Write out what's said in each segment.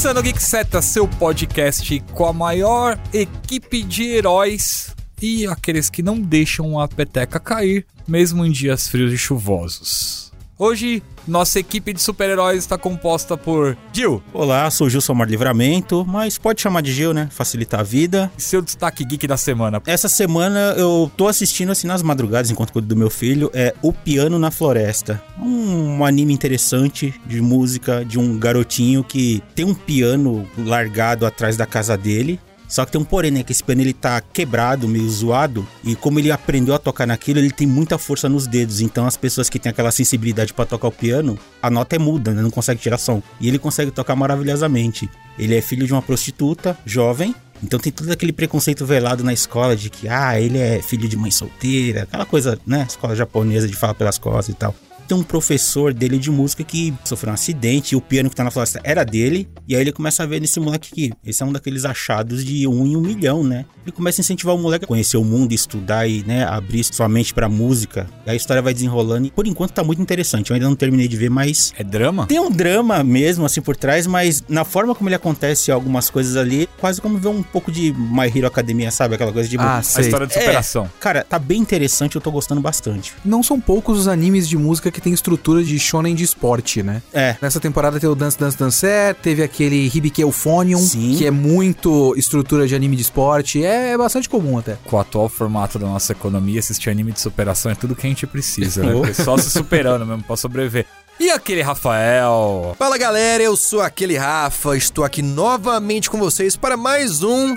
Começando o Geek Seta, seu podcast com a maior equipe de heróis e aqueles que não deixam a peteca cair, mesmo em dias frios e chuvosos. Hoje, nossa equipe de super-heróis está composta por Gil. Olá, sou o Gilson Mar Livramento, mas pode chamar de Gil, né? Facilita a vida. E seu destaque geek da semana. Essa semana eu tô assistindo assim nas madrugadas, enquanto cuido do meu filho, é O Piano na Floresta. Um anime interessante de música de um garotinho que tem um piano largado atrás da casa dele. Só que tem um porém, né? Que esse piano ele tá quebrado, meio zoado. E como ele aprendeu a tocar naquilo, ele tem muita força nos dedos. Então as pessoas que têm aquela sensibilidade para tocar o piano, a nota é muda, né? Não consegue tirar som. E ele consegue tocar maravilhosamente. Ele é filho de uma prostituta, jovem. Então tem todo aquele preconceito velado na escola de que, ah, ele é filho de mãe solteira, aquela coisa, né? Escola japonesa de falar pelas costas e tal tem um professor dele de música que sofreu um acidente e o piano que tá na floresta era dele. E aí ele começa a ver nesse moleque que esse é um daqueles achados de um em um milhão, né? Ele começa a incentivar o moleque a conhecer o mundo, estudar e, né, abrir sua mente pra música. E a história vai desenrolando e por enquanto tá muito interessante. Eu ainda não terminei de ver, mas. É drama? Tem um drama mesmo, assim, por trás, mas na forma como ele acontece algumas coisas ali, quase como ver um pouco de My Hero Academia, sabe? Aquela coisa de. Ah, a história de superação. É, cara, tá bem interessante, eu tô gostando bastante. Não são poucos os animes de música que tem estrutura de shonen de esporte, né? É. Nessa temporada tem o Dance Dance Dancer, teve aquele Hibike Euphonium, Sim. que é muito estrutura de anime de esporte, é, bastante comum até. Com o atual formato da nossa economia, assistir anime de superação é tudo que a gente precisa, né? Oh. Porque só se superando mesmo pra sobreviver. E aquele Rafael? Fala galera, eu sou aquele Rafa, estou aqui novamente com vocês para mais um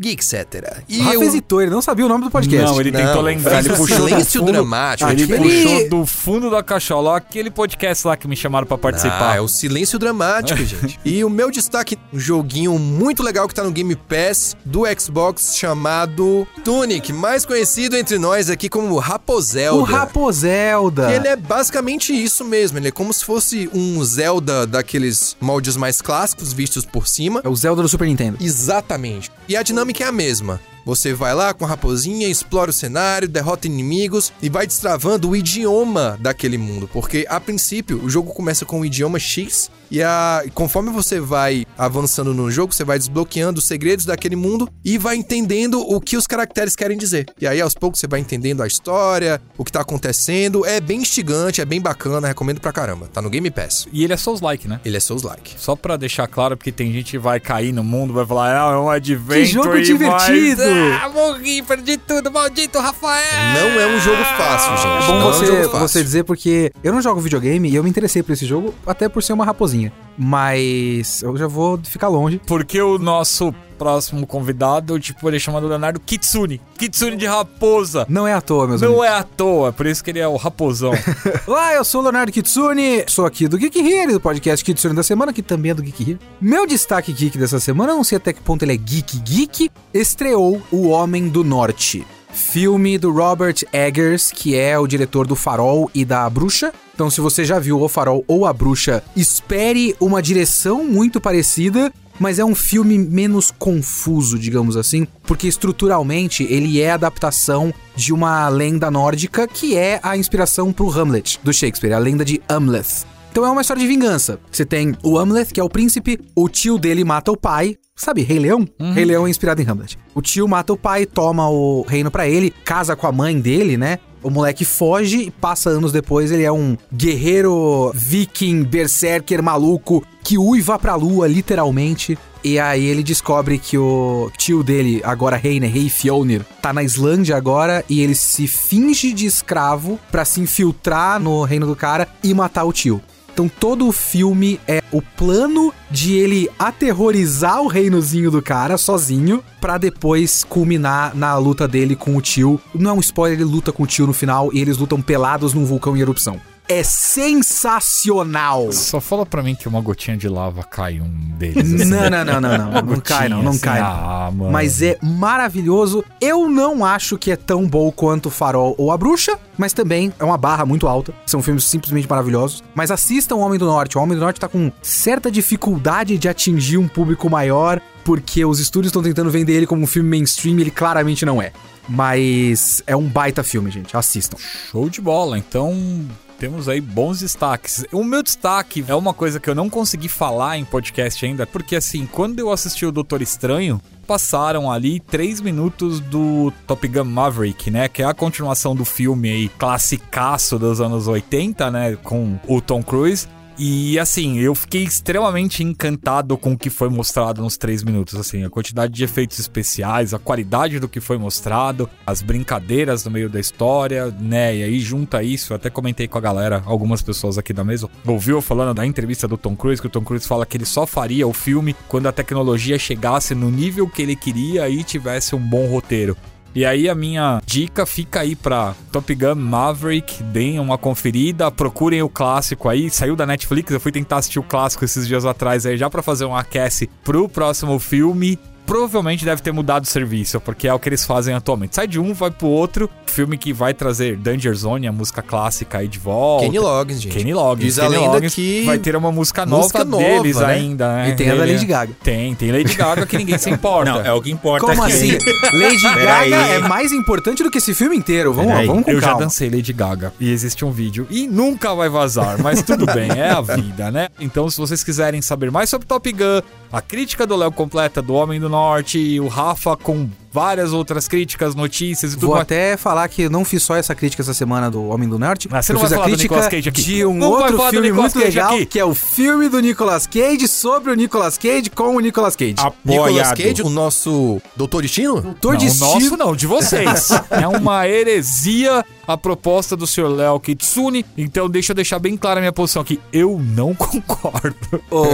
Geek Cetera. E O Rafa eu... hesitou, ele não sabia o nome do podcast. Não, ele Não, tentou lembrar. Ele puxou do silêncio fundo, dramático. Ele Aquele- puxou do fundo da cachola aquele podcast lá que me chamaram pra participar. Ah, é o silêncio dramático, gente. E o meu destaque, um joguinho muito legal que tá no Game Pass do Xbox chamado Tunic, mais conhecido entre nós aqui como Rapozelda. O Rapozelda. E ele é basicamente isso mesmo, ele é como se fosse um Zelda daqueles moldes mais clássicos vistos por cima. É o Zelda do Super Nintendo. Exatamente. E a dinâmica é a mesma. Você vai lá com a raposinha, explora o cenário, derrota inimigos e vai destravando o idioma daquele mundo. Porque, a princípio, o jogo começa com o idioma X e a, conforme você vai avançando no jogo, você vai desbloqueando os segredos daquele mundo e vai entendendo o que os caracteres querem dizer. E aí, aos poucos, você vai entendendo a história, o que tá acontecendo. É bem instigante, é bem bacana, recomendo pra caramba. Tá no Game Pass. E ele é Souls-like, né? Ele é Souls-like. Só pra deixar claro, porque tem gente que vai cair no mundo, vai falar, ah, é um adventure. jogo mas- divertido! Ah, morri, perdi tudo, maldito Rafael! Não é um jogo fácil, gente. É bom não é um você, jogo fácil. você dizer porque eu não jogo videogame e eu me interessei por esse jogo até por ser uma raposinha. Mas eu já vou ficar longe. Porque o nosso próximo convidado, tipo, ele é chamado Leonardo Kitsune. Kitsune de raposa. Não é à toa, meus Não amigos. é à toa, por isso que ele é o raposão. Olá, eu sou o Leonardo Kitsune, sou aqui do Geek Here, do podcast Kitsune da semana, que também é do Geek Here. Meu destaque geek dessa semana, não sei até que ponto ele é geek geek, estreou O Homem do Norte. Filme do Robert Eggers, que é o diretor do Farol e da Bruxa. Então, se você já viu O Farol ou A Bruxa, espere uma direção muito parecida, mas é um filme menos confuso, digamos assim, porque estruturalmente ele é adaptação de uma lenda nórdica que é a inspiração pro Hamlet do Shakespeare, a lenda de Hamlet. Então é uma história de vingança. Você tem o Hamlet, que é o príncipe, o tio dele mata o pai. Sabe, Rei Leão? Rei Leão é inspirado em Hamlet. O tio mata o pai, toma o reino pra ele, casa com a mãe dele, né? O moleque foge e passa anos depois, ele é um guerreiro viking, berserker maluco que uiva pra lua, literalmente. E aí ele descobre que o tio dele, agora rei, né, rei Fionir, tá na Islândia agora e ele se finge de escravo pra se infiltrar no reino do cara e matar o tio. Então todo o filme é o plano de ele aterrorizar o reinozinho do cara sozinho pra depois culminar na luta dele com o tio. Não é um spoiler, ele luta com o tio no final e eles lutam pelados num vulcão em erupção. É sensacional! Só fala pra mim que uma gotinha de lava cai um deles. assim. Não, não, não, não, não. Uma Não cai, não, não assim, cai. não. Ah, mano. Mas é maravilhoso. Eu não acho que é tão bom quanto Farol ou A Bruxa, mas também é uma barra muito alta. São filmes simplesmente maravilhosos. Mas assistam O Homem do Norte. O Homem do Norte tá com certa dificuldade de atingir um público maior, porque os estúdios estão tentando vender ele como um filme mainstream e ele claramente não é. Mas é um baita filme, gente. Assistam. Show de bola. Então, temos aí bons destaques. O meu destaque é uma coisa que eu não consegui falar em podcast ainda, porque assim, quando eu assisti o Doutor Estranho, passaram ali três minutos do Top Gun Maverick, né? Que é a continuação do filme aí, classicaço dos anos 80, né? Com o Tom Cruise. E assim, eu fiquei extremamente encantado com o que foi mostrado nos três minutos. Assim, a quantidade de efeitos especiais, a qualidade do que foi mostrado, as brincadeiras no meio da história, né? E aí junta isso, até comentei com a galera, algumas pessoas aqui da mesa, ouviu falando da entrevista do Tom Cruise, que o Tom Cruise fala que ele só faria o filme quando a tecnologia chegasse no nível que ele queria e tivesse um bom roteiro. E aí a minha dica fica aí pra Top Gun Maverick, deem uma conferida, procurem o clássico aí, saiu da Netflix, eu fui tentar assistir o clássico esses dias atrás aí já para fazer um aquece pro próximo filme provavelmente deve ter mudado o serviço, porque é o que eles fazem atualmente. Sai de um, vai pro outro. Filme que vai trazer Danger Zone, a música clássica aí de volta. Kenny Loggins, gente. Kenny Loggins. Diz a Kenny lenda Loggins que vai ter uma música nova música nova, deles né? ainda, né? E tem a da Lady Gaga. Tem, tem Lady Gaga que ninguém se importa. Não, é o que importa Como aqui. assim? Lady. Gaga é mais importante do que esse filme inteiro. Vamos lá, vamos com Eu já calma. dancei Lady Gaga e existe um vídeo e nunca vai vazar, mas tudo bem, é a vida, né? Então, se vocês quiserem saber mais sobre Top Gun, a crítica do Léo completa do Homem do Norte, e o Rafa com várias outras críticas, notícias e tudo Vou mais. até falar que não fiz só essa crítica essa semana do Homem do Norte. Ah, você eu não fiz vai a falar do crítica Nicolas Cage aqui. de um Não outro filme Nicolas muito Cage legal, aqui. que é o filme do Nicolas Cage sobre o Nicolas Cage com o Nicolas Cage. Nicolas Apoiado. Cage, o nosso Doutor Destino? Doutor não, Destino. nosso não, de vocês. é uma heresia a proposta do Sr. Léo Kitsune, então deixa eu deixar bem clara a minha posição aqui. Eu não concordo. O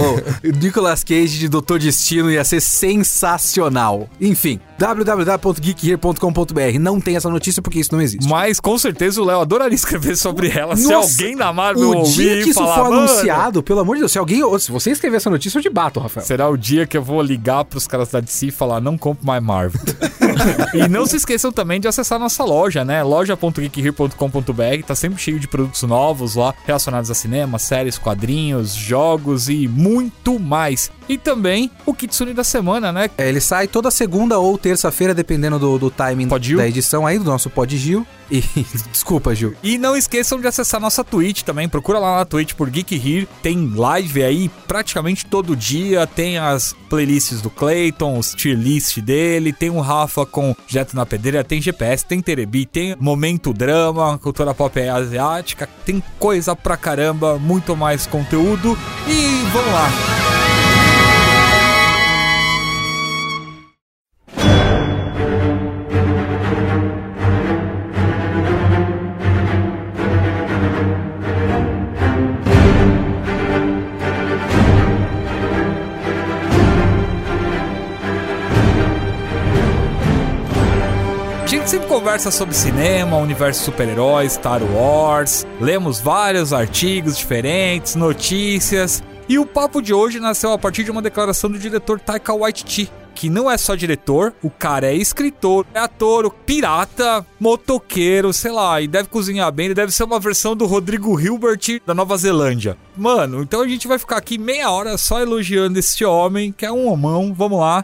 Nicolas Cage de Doutor Destino ia ser sensacional. Enfim, www.geekhere.com.br. Não tem essa notícia porque isso não existe. Mas com certeza o Léo adoraria escrever sobre ela. se Nossa, alguém da Marvel O ouvir dia que isso falar, for "Mano, anunciado, pelo amor de Deus, se alguém. Se você escrever essa notícia, eu te bato, Rafael. Será o dia que eu vou ligar pros caras da DC e falar, não compre mais Marvel. e não se esqueçam também de acessar nossa loja, né? loja.geekhere.com.br, tá sempre cheio de produtos novos lá, relacionados a cinema, séries, quadrinhos, jogos e muito mais. E também o Kitsune da semana, né? É, ele sai toda segunda ou terça-feira, dependendo do, do timing da edição aí, do nosso Pod Gil. E. Desculpa, Gil. E não esqueçam de acessar nossa Twitch também. Procura lá na Twitch por Geek Here. Tem live aí praticamente todo dia. Tem as playlists do Clayton, os tier list dele. Tem o Rafa com Jeto na Pedreira. Tem GPS, tem Terebi, tem Momento Drama, cultura pop asiática. Tem coisa pra caramba, muito mais conteúdo. E vamos lá. Sempre conversa sobre cinema, universo super-heróis, Star Wars, lemos vários artigos diferentes, notícias, e o papo de hoje nasceu a partir de uma declaração do diretor Taika Waititi, que não é só diretor, o cara é escritor, é ator, pirata, motoqueiro, sei lá, e deve cozinhar bem, ele deve ser uma versão do Rodrigo Hilbert da Nova Zelândia. Mano, então a gente vai ficar aqui meia hora só elogiando esse homem, que é um homão, vamos lá.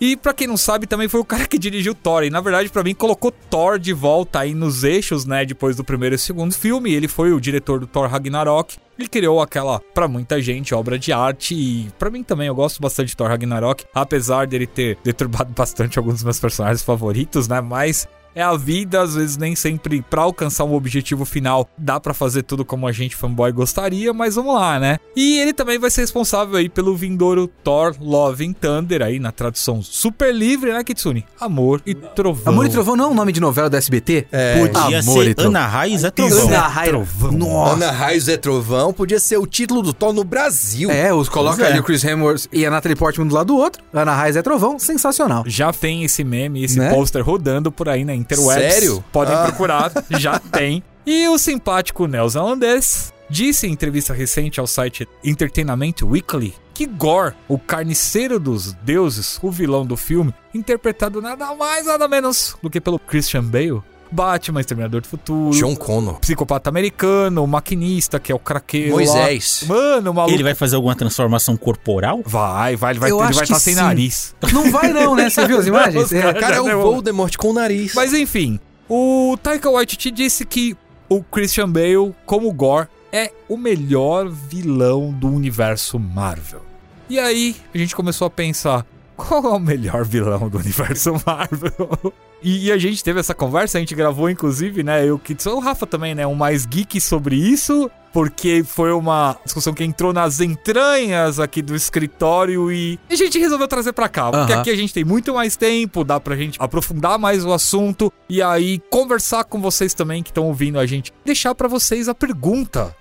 E pra quem não sabe, também foi o cara que dirigiu Thor. E na verdade, pra mim, colocou Thor de volta aí nos eixos, né? Depois do primeiro e segundo filme. Ele foi o diretor do Thor Ragnarok. Ele criou aquela, pra muita gente, obra de arte. E pra mim também, eu gosto bastante de Thor Ragnarok. Apesar dele ter deturbado bastante alguns dos meus personagens favoritos, né? Mas. É a vida, às vezes nem sempre pra alcançar um objetivo final dá pra fazer tudo como a gente fanboy gostaria, mas vamos lá, né? E ele também vai ser responsável aí pelo vindouro Thor Love and Thunder aí na tradução super livre, né, Kitsune? Amor e Trovão. Amor e Trovão não é um nome de novela da SBT? É. Podia Amor e ser Trovão. Ana Raiz é Trovão. Ana Raiz. Trovão. Nossa. Ana Raios é Trovão podia ser o título do Thor no Brasil. É, os coloca é. ali o Chris Hemsworth e a Natalie Portman do lado do outro. Ana Raiz é Trovão, sensacional. Já tem esse meme, esse Né? pôster rodando por aí na interwebs. Sério? Podem Ah. procurar, já tem. E o simpático neozelandês disse em entrevista recente ao site Entertainment Weekly que Gore, o carniceiro dos deuses, o vilão do filme, interpretado nada mais nada menos do que pelo Christian Bale, Batman, Exterminador do Futuro, John Connor. Psicopata Americano, o Maquinista, que é o craqueiro Moisés. lá. Mano, o maluco... Ele vai fazer alguma transformação corporal? Vai, vai, ele vai, Eu ele vai estar sem sim. nariz. Não vai não, né? Você viu as imagens? Os É. caras- Cara, é o Voldemort com o nariz. Mas enfim, o Taika Waititi disse que o Christian Bale, como Gore, é o melhor vilão do universo Marvel. E aí, a gente começou a pensar, qual é o melhor vilão do universo Marvel? E, e a gente teve essa conversa, a gente gravou inclusive, né, eu que sou o Rafa também, né, um mais geek sobre isso, porque foi uma discussão que entrou nas entranhas aqui do escritório e a gente resolveu trazer pra cá, porque Aham. aqui a gente tem muito mais tempo, dá pra gente aprofundar mais o assunto e aí conversar com vocês também que estão ouvindo a gente, deixar pra vocês a pergunta: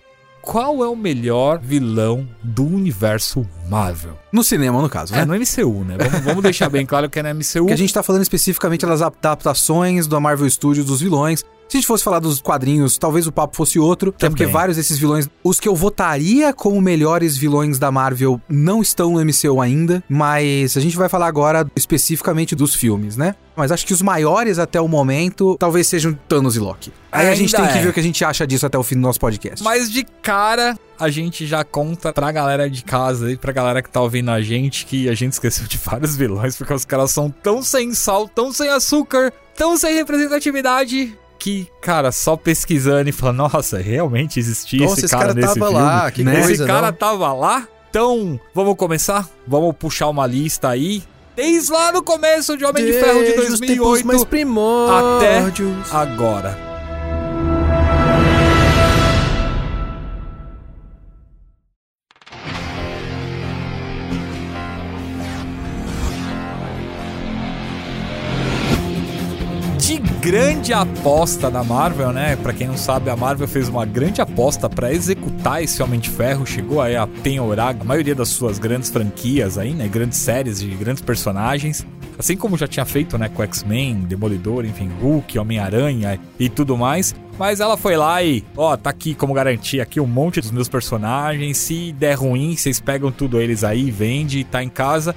qual é o melhor vilão do universo Marvel? No cinema, no caso, né? É, no MCU, né? Vamos, vamos deixar bem claro que é no MCU. Que a gente tá falando especificamente das adaptações do Marvel Studios dos vilões. Se a gente fosse falar dos quadrinhos, talvez o papo fosse outro. Até porque vários desses vilões, os que eu votaria como melhores vilões da Marvel, não estão no MCU ainda. Mas a gente vai falar agora especificamente dos filmes, né? Mas acho que os maiores até o momento talvez sejam Thanos e Loki. Aí a gente Ainda tem que é. ver o que a gente acha disso até o fim do nosso podcast. Mas de cara, a gente já conta pra galera de casa e pra galera que tá ouvindo a gente que a gente esqueceu de vários vilões, porque os caras são tão sem sal, tão sem açúcar, tão sem representatividade. Que, cara, só pesquisando e falando, nossa, realmente existia Nossa, esse esse cara, cara nesse tava filme. lá, que né? Esse coisa, cara não? tava lá. Então, vamos começar? Vamos puxar uma lista aí. Desde lá no começo de Homem de Ferro de Desde os tempos 2008 mais primórdios. agora. Grande aposta da Marvel, né? Pra quem não sabe, a Marvel fez uma grande aposta pra executar esse Homem de Ferro, chegou aí a penhorar a maioria das suas grandes franquias aí, né? Grandes séries de grandes personagens. Assim como já tinha feito, né, com X-Men, Demolidor, enfim, Hulk, Homem-Aranha e tudo mais. Mas ela foi lá e, ó, tá aqui como garantia aqui um monte dos meus personagens. Se der ruim, vocês pegam tudo eles aí, vende, tá em casa.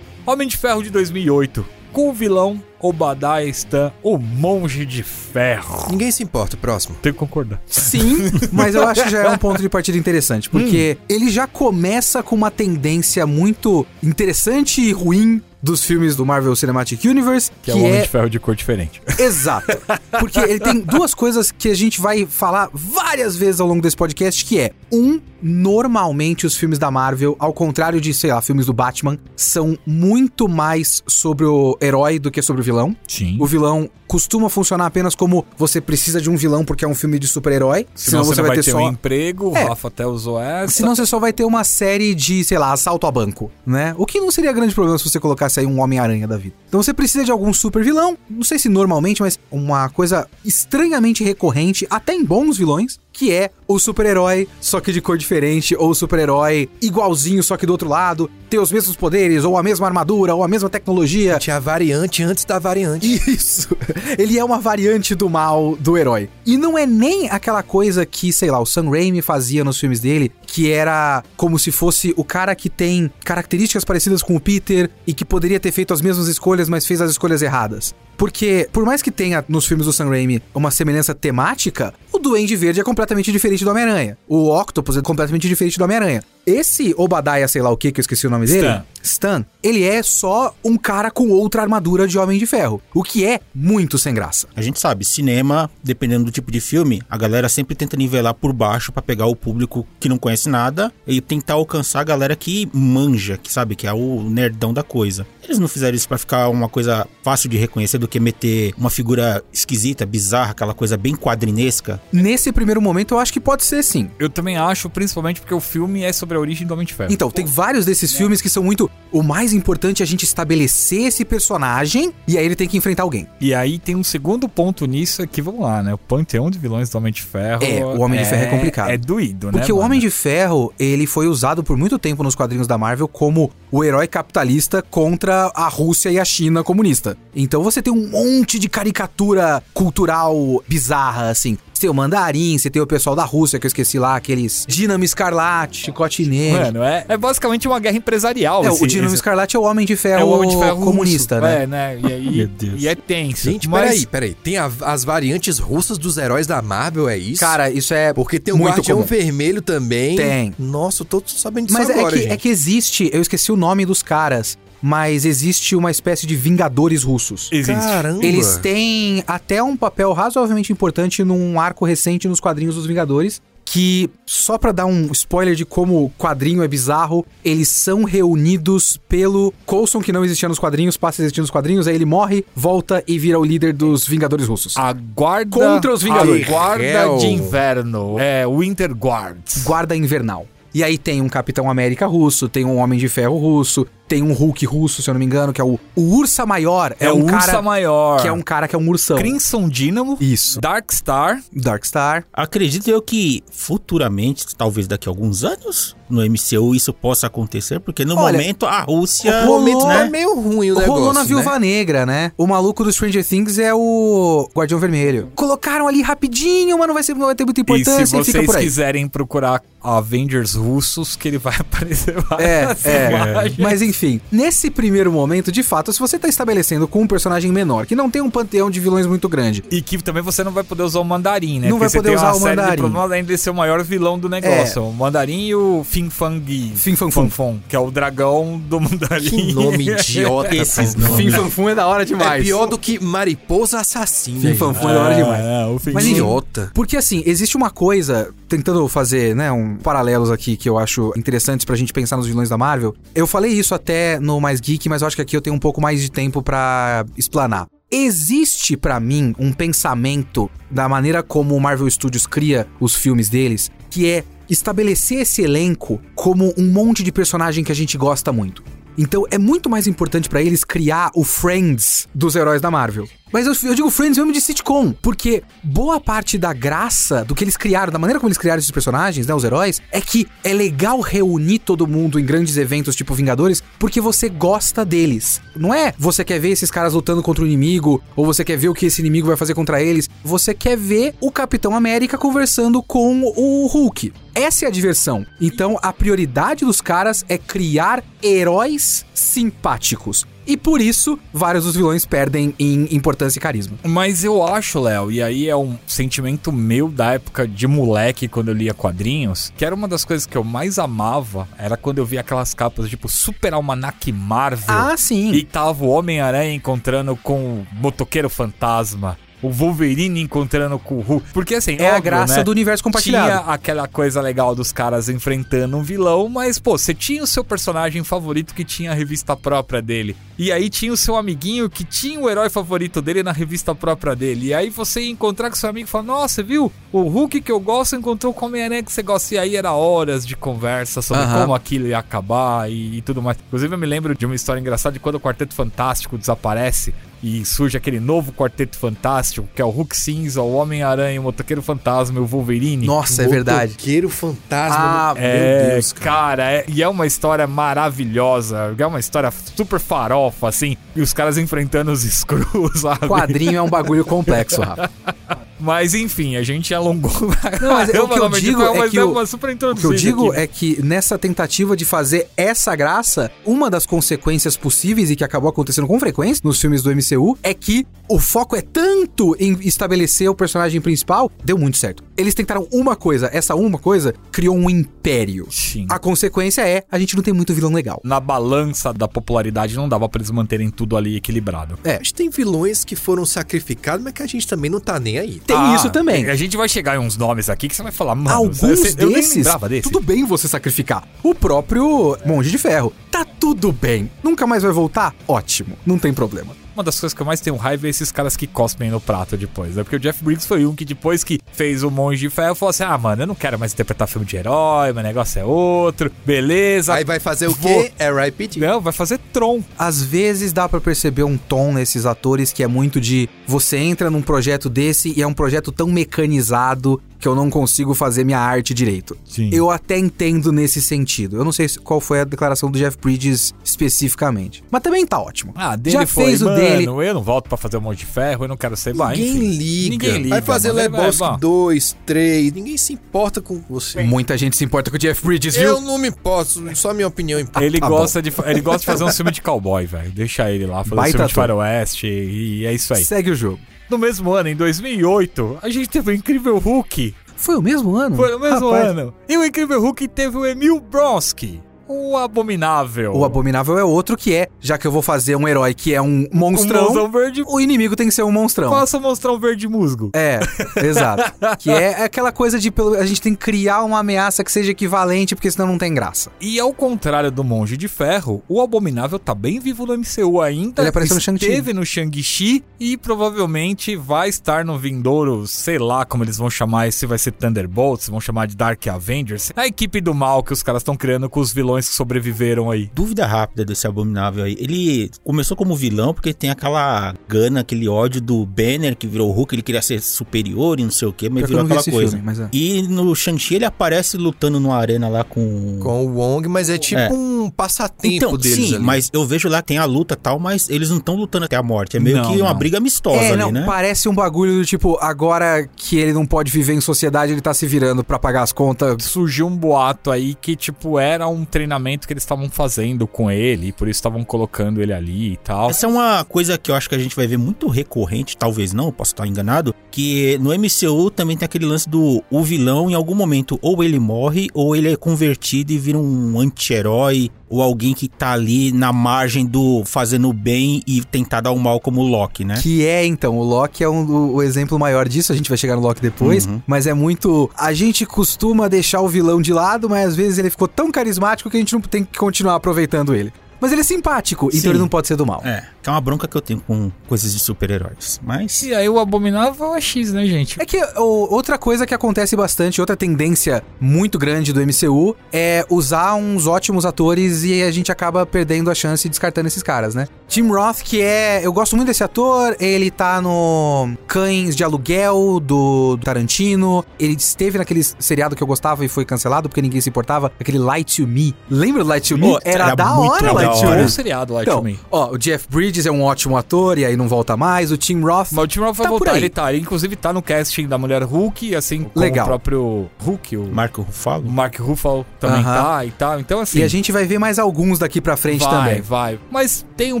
Homem de Ferro de 2008, com o vilão Obadiah Stan, o Monge de Ferro. Ninguém se importa, próximo. Tenho que concordar. Sim, mas eu acho que já é um ponto de partida interessante, porque ele já começa com uma tendência muito interessante e ruim dos filmes do Marvel Cinematic Universe, Que é o Homem de Ferro de cor diferente. Exato. Porque ele tem duas coisas que a gente vai falar várias vezes ao longo desse podcast, que é, um, normalmente os filmes da Marvel, ao contrário de, sei lá, filmes do Batman, são muito mais sobre o herói do que sobre o vilão. Sim. O vilão costuma funcionar apenas como você precisa de um vilão porque é um filme de super-herói, Senão, você, não vai ter, um emprego, É. o Rafa até usou essa. Senão você só vai ter uma série de, sei lá, assalto a banco, né? O que não seria grande problema se você colocasse aí um Homem-Aranha da vida. Então você precisa de algum super vilão, não sei se normalmente, mas uma coisa estranhamente recorrente, até em bons vilões, que é o super-herói, só que de cor diferente, ou o super-herói igualzinho, só que do outro lado, ter os mesmos poderes, ou a mesma armadura, ou a mesma tecnologia. Tinha a variante antes da variante. Isso. Ele é uma variante do mal do herói. E não é nem aquela coisa que, sei lá, o Sam Raimi fazia nos filmes dele, que era como se fosse o cara que tem características parecidas com o Peter e que poderia ter feito as mesmas escolhas, mas fez as escolhas erradas. Porque, por mais que tenha nos filmes do Sam Raimi uma semelhança temática, Duende Verde é completamente diferente do Homem-Aranha. O Octopus é completamente diferente do Homem-Aranha. Esse Obadiah, sei lá o que, que eu esqueci o nome dele. Stan. Stan, ele é só um cara com outra armadura de Homem de Ferro. O que é muito sem graça. A gente sabe, cinema, dependendo do tipo de filme, a galera sempre tenta nivelar por baixo pra pegar o público que não conhece nada e tentar alcançar a galera que manja, que sabe, que é o nerdão da coisa. Eles não fizeram isso pra ficar uma coisa fácil de reconhecer do que meter uma figura esquisita, bizarra, aquela coisa bem quadrinesca. Nesse primeiro momento, eu acho que pode ser sim. Eu também acho, principalmente porque o filme é sobre a origem do Homem de Ferro. Então, tem vários desses filmes que são muito. O mais importante é a gente estabelecer esse personagem e aí ele tem que enfrentar alguém. E aí tem um segundo ponto nisso, é que vamos lá, né? O panteão de vilões do Homem de Ferro. É, o Homem de Ferro é complicado. É doído, né? Porque o mano? Homem de Ferro, ele foi usado por muito tempo nos quadrinhos da Marvel como o herói capitalista contra a Rússia e a China comunista. Então você tem um monte de caricatura cultural bizarra, assim. Você tem o Mandarim, você tem o pessoal da Rússia, que eu esqueci lá, aqueles Dinamo Escarlate, Chicote Negro. Mano, é, é basicamente uma guerra empresarial. É, esse- o Dinamo esse- Escarlate é o Homem de Ferro, é o Homem de Ferro comunista, russo. né? É, né? E aí. Meu Deus. E é tenso. Gente, Mas- peraí, peraí. Tem a- as variantes russas dos heróis da Marvel, é isso? Cara, isso é Porque tem o muito Guardião comum. Vermelho também. Tem. Nossa, eu tô sabendo disso Mas agora, é, que, gente. é que existe, eu esqueci o nome dos caras, mas existe uma espécie de Vingadores russos. Existe. Caramba. Eles têm até um papel razoavelmente importante num arco recente nos quadrinhos dos Vingadores. Que, só pra dar um spoiler de como o quadrinho é bizarro, eles são reunidos pelo Coulson, que não existia nos quadrinhos, passa a existir nos quadrinhos, aí ele morre, volta e vira o líder dos Vingadores russos. A guarda... Contra os Vingadores. A guarda Hell. de inverno. É, Winter Guards. Guarda Invernal. E aí tem um Capitão América russo, tem um Homem de Ferro russo, tem um Hulk russo, se eu não me engano, que é o, o Ursa Maior. É, um o Ursa cara Maior. que é um cara que é um ursão. Crimson Dynamo. Isso. Darkstar. Darkstar. Acredito eu que futuramente, talvez daqui a alguns anos, no MCU isso possa acontecer, porque no Olha, momento a Rússia, O momento né? tá meio ruim o negócio, Rolou na né? Viúva Negra, né? O maluco do Stranger Things é o Guardião Vermelho. Colocaram ali rapidinho, mas não vai, ser, não vai ter muita E importância se e, fica vocês por aí. quiserem procurar Avengers russos, que ele vai aparecer É, várias é. imagens. Mas enfim, nesse primeiro momento, de fato, se você tá estabelecendo com um personagem menor, que não tem um panteão de vilões muito grande, E que também você não vai poder usar o mandarim, né? Não vai Porque poder você tem usar uma o série mandarim. de problemas além de ser o maior vilão do negócio. O mandarim e o Fin Fang Fin Fang. Fum, que é o dragão do mandarim. Que nome idiota. Esses nomes. Fim Fanfum é da hora demais. É pior do que mariposa assassina. Fim gente. Fanfum é da hora demais. É, o Fin Mas Fang. enfim, Idiota. Porque assim, existe uma coisa, tentando fazer, né, um paralelos aqui que eu acho interessantes pra gente pensar nos vilões da Marvel. Eu falei isso até no Mais Geek, mas eu acho que aqui eu tenho um pouco mais de tempo pra explanar. Existe pra mim um pensamento da maneira como o Marvel Studios cria os filmes deles, que é estabelecer esse elenco como um monte de personagem que a gente gosta muito. Então é muito mais importante pra eles criar o Friends dos heróis da Marvel. Mas eu, eu digo Friends mesmo de sitcom, porque boa parte da graça do que eles criaram, da maneira como eles criaram esses personagens, né, os heróis, é que é legal reunir todo mundo em grandes eventos tipo Vingadores, porque você gosta deles. Não é você quer ver esses caras lutando contra o inimigo, ou você quer ver o que esse inimigo vai fazer contra eles. Você quer ver o Capitão América conversando com o Hulk. Essa é a diversão. Então a prioridade dos caras é criar heróis simpáticos. E por isso, vários dos vilões perdem em importância e carisma. Mas eu acho, Léo, e aí é um sentimento meu da época de moleque, quando eu lia quadrinhos, que era uma das coisas que eu mais amava, era quando eu via aquelas capas tipo Super Almanac Marvel. Ah, sim. E tava o Homem-Aranha encontrando com o Motoqueiro Fantasma. O Wolverine encontrando com o Hulk. Porque assim, É a óbvio, graça né? do universo compartilhado. Tinha aquela coisa legal dos caras enfrentando um vilão, mas, pô, você tinha o seu personagem favorito que tinha a revista própria dele. E aí tinha o seu amiguinho que tinha o herói favorito dele na revista própria dele. E aí você ia encontrar com seu amigo e falar: Nossa, viu? O Hulk que eu gosto encontrou com o Homem-Aranha que você gosta. E aí era horas de conversa sobre Aham. como aquilo ia acabar e, e tudo mais. Inclusive, eu me lembro de uma história engraçada de quando o Quarteto Fantástico desaparece e surge aquele novo Quarteto Fantástico, que é o Hulk Cinza, o Homem-Aranha, o Motoqueiro Fantasma e o Wolverine. Nossa, é verdade. Motoqueiro fantasma. Ah, meu É, Deus, cara. cara, é- e é uma história maravilhosa, é uma história super farofa, assim, e os caras enfrentando os Screws, sabe? Quadrinho é um bagulho complexo, Rafa. Mas enfim, a gente alongou Não, mas é- o que eu no digo é que o- uma super O que eu digo aqui. é que nessa tentativa de fazer essa graça, uma das consequências possíveis e que acabou acontecendo com frequência nos filmes do MCU é que o foco é tanto em estabelecer o personagem principal, deu muito certo. Eles tentaram uma coisa, essa uma coisa criou um império. Sim. A consequência é a gente não tem muito vilão legal. Na balança da popularidade não dava pra eles manterem tudo ali equilibrado. É, A gente tem vilões que foram sacrificados, mas que a gente também não tá nem aí. tem Ah, isso também. A gente vai chegar em uns nomes aqui que você vai falar, mano, Alguns você- eu nem desses, desse. tudo bem você sacrificar. O próprio Monge de Ferro. Tá tudo bem. Nunca mais vai voltar? Ótimo. Não tem problema. Uma das coisas que eu mais tenho raiva é esses caras que cospem no prato depois, né? Porque o Jeff Briggs foi um que depois que fez o Monge de Ferro falou assim: ah, mano, eu não quero mais interpretar filme de herói, meu negócio é outro, beleza. Aí vai fazer o Vou- quê? É R.I.P.D. Não, vai fazer Tron. Às vezes dá pra perceber um tom nesses atores que é muito de você entra num projeto desse e é um projeto tão mecanizado que eu não consigo fazer minha arte direito. Sim. Eu até entendo nesse sentido. Eu não sei se- qual foi a declaração do Jeff Bridges especificamente, mas também tá ótimo. Ah, dele Já foi, fez o mano, dele. eu não volto pra fazer um monte de ferro, eu não quero ser... Bah, Ninguém enfim. liga. Ninguém liga. Vai fazer Lebowski vai- 2, 3. Ninguém se importa com você. Muita gente se importa com o Jeff Bridges, viu? Eu não me importo, só minha opinião importa. Ele, tá gosta de, ele gosta de fazer um filme de cowboy, velho. Deixa ele lá, fazer Baita um filme de faroeste e é isso aí. Segue o jogo. No mesmo ano, em 2008, a gente teve o Incrível Hulk. Foi o mesmo ano? Foi no mesmo Rapaz, ano. E o Incrível Hulk teve o Emil Bronsky. O Abominável. O Abominável é outro que é, já que eu vou fazer um herói que é um Um monstrão, monstrão verde. o inimigo tem que ser um monstrão. Faça o monstrão verde musgo. É, exato. que é aquela coisa de a gente tem que criar uma ameaça que seja equivalente, porque senão não tem graça. E ao contrário do Monge de Ferro, o Abominável tá bem vivo no MCU ainda. Ele apareceu no Shang-Chi. Esteve no Shang-Chi e provavelmente vai estar no Vindouro, sei lá como eles vão chamar, esse vai ser Thunderbolts, vão chamar de Dark Avengers. A equipe do mal que os caras estão criando com os vilões que sobreviveram aí. Dúvida rápida desse abominável aí. Ele começou como vilão porque tem aquela gana, aquele ódio do Banner que virou o Hulk, ele queria ser superior e não sei o que, mas Pior que virou vi aquela coisa. filme, mas é. E no Shang-Chi ele aparece lutando numa arena lá com. Com o Wong, mas é tipo É. um passatempo então, deles sim, ali. mas eu vejo lá que tem a luta e tal, mas eles não estão lutando até a morte. É meio Não, que uma não. briga amistosa É, ali, não, né? parece um bagulho do tipo, agora que ele não pode viver em sociedade, ele tá se virando pra pagar as contas. Surgiu um boato aí que, tipo, era um treinamento que eles estavam fazendo com ele, e por isso estavam colocando ele ali e tal. Essa é uma coisa que eu acho que a gente vai ver muito recorrente, talvez não, posso estar enganado, que no MCU também tem aquele lance do o vilão em algum momento ou ele morre ou ele é convertido e vira um anti-herói ou alguém que tá ali na margem do fazendo o bem e tentar dar o mal como o Loki, né? Que é, então, o Loki é um, o, o exemplo maior disso, a gente vai chegar no Loki depois, Uhum. mas é muito. A gente costuma deixar o vilão de lado, mas às vezes ele ficou tão carismático que a gente não tem que continuar aproveitando ele. Mas ele é simpático, Sim. então ele não pode ser do mal. É, que é uma bronca que eu tenho com coisas de super-heróis. Mas E aí o Abominável é X, né, gente? É que o- outra coisa que acontece bastante, outra tendência muito grande do MCU é usar uns ótimos atores e a gente acaba perdendo a chance e descartando esses caras, né? Tim Roth, que é. Eu gosto muito desse ator, ele tá no Cães de Aluguel do, do Tarantino, ele esteve naquele seriado que eu gostava e foi cancelado porque ninguém se importava, aquele Light to Me. Lembra do Light to Me? Pô, era, era da muito hora, Light to. Me. Bom seriado lá, Então, to me. ó, o Jeff Bridges é um ótimo ator e aí não volta mais. O Tim Roth. Mas o Tim Roth vai Tá voltar, ele tá. Ele, inclusive, tá no casting da Mulher Hulk, assim como Legal. o próprio Hulk, o Marco Ruffalo. o Mark Ruffalo também Aham. tá e tal. Então, assim. E a gente vai ver mais alguns daqui pra frente vai, também. vai. Mas tem um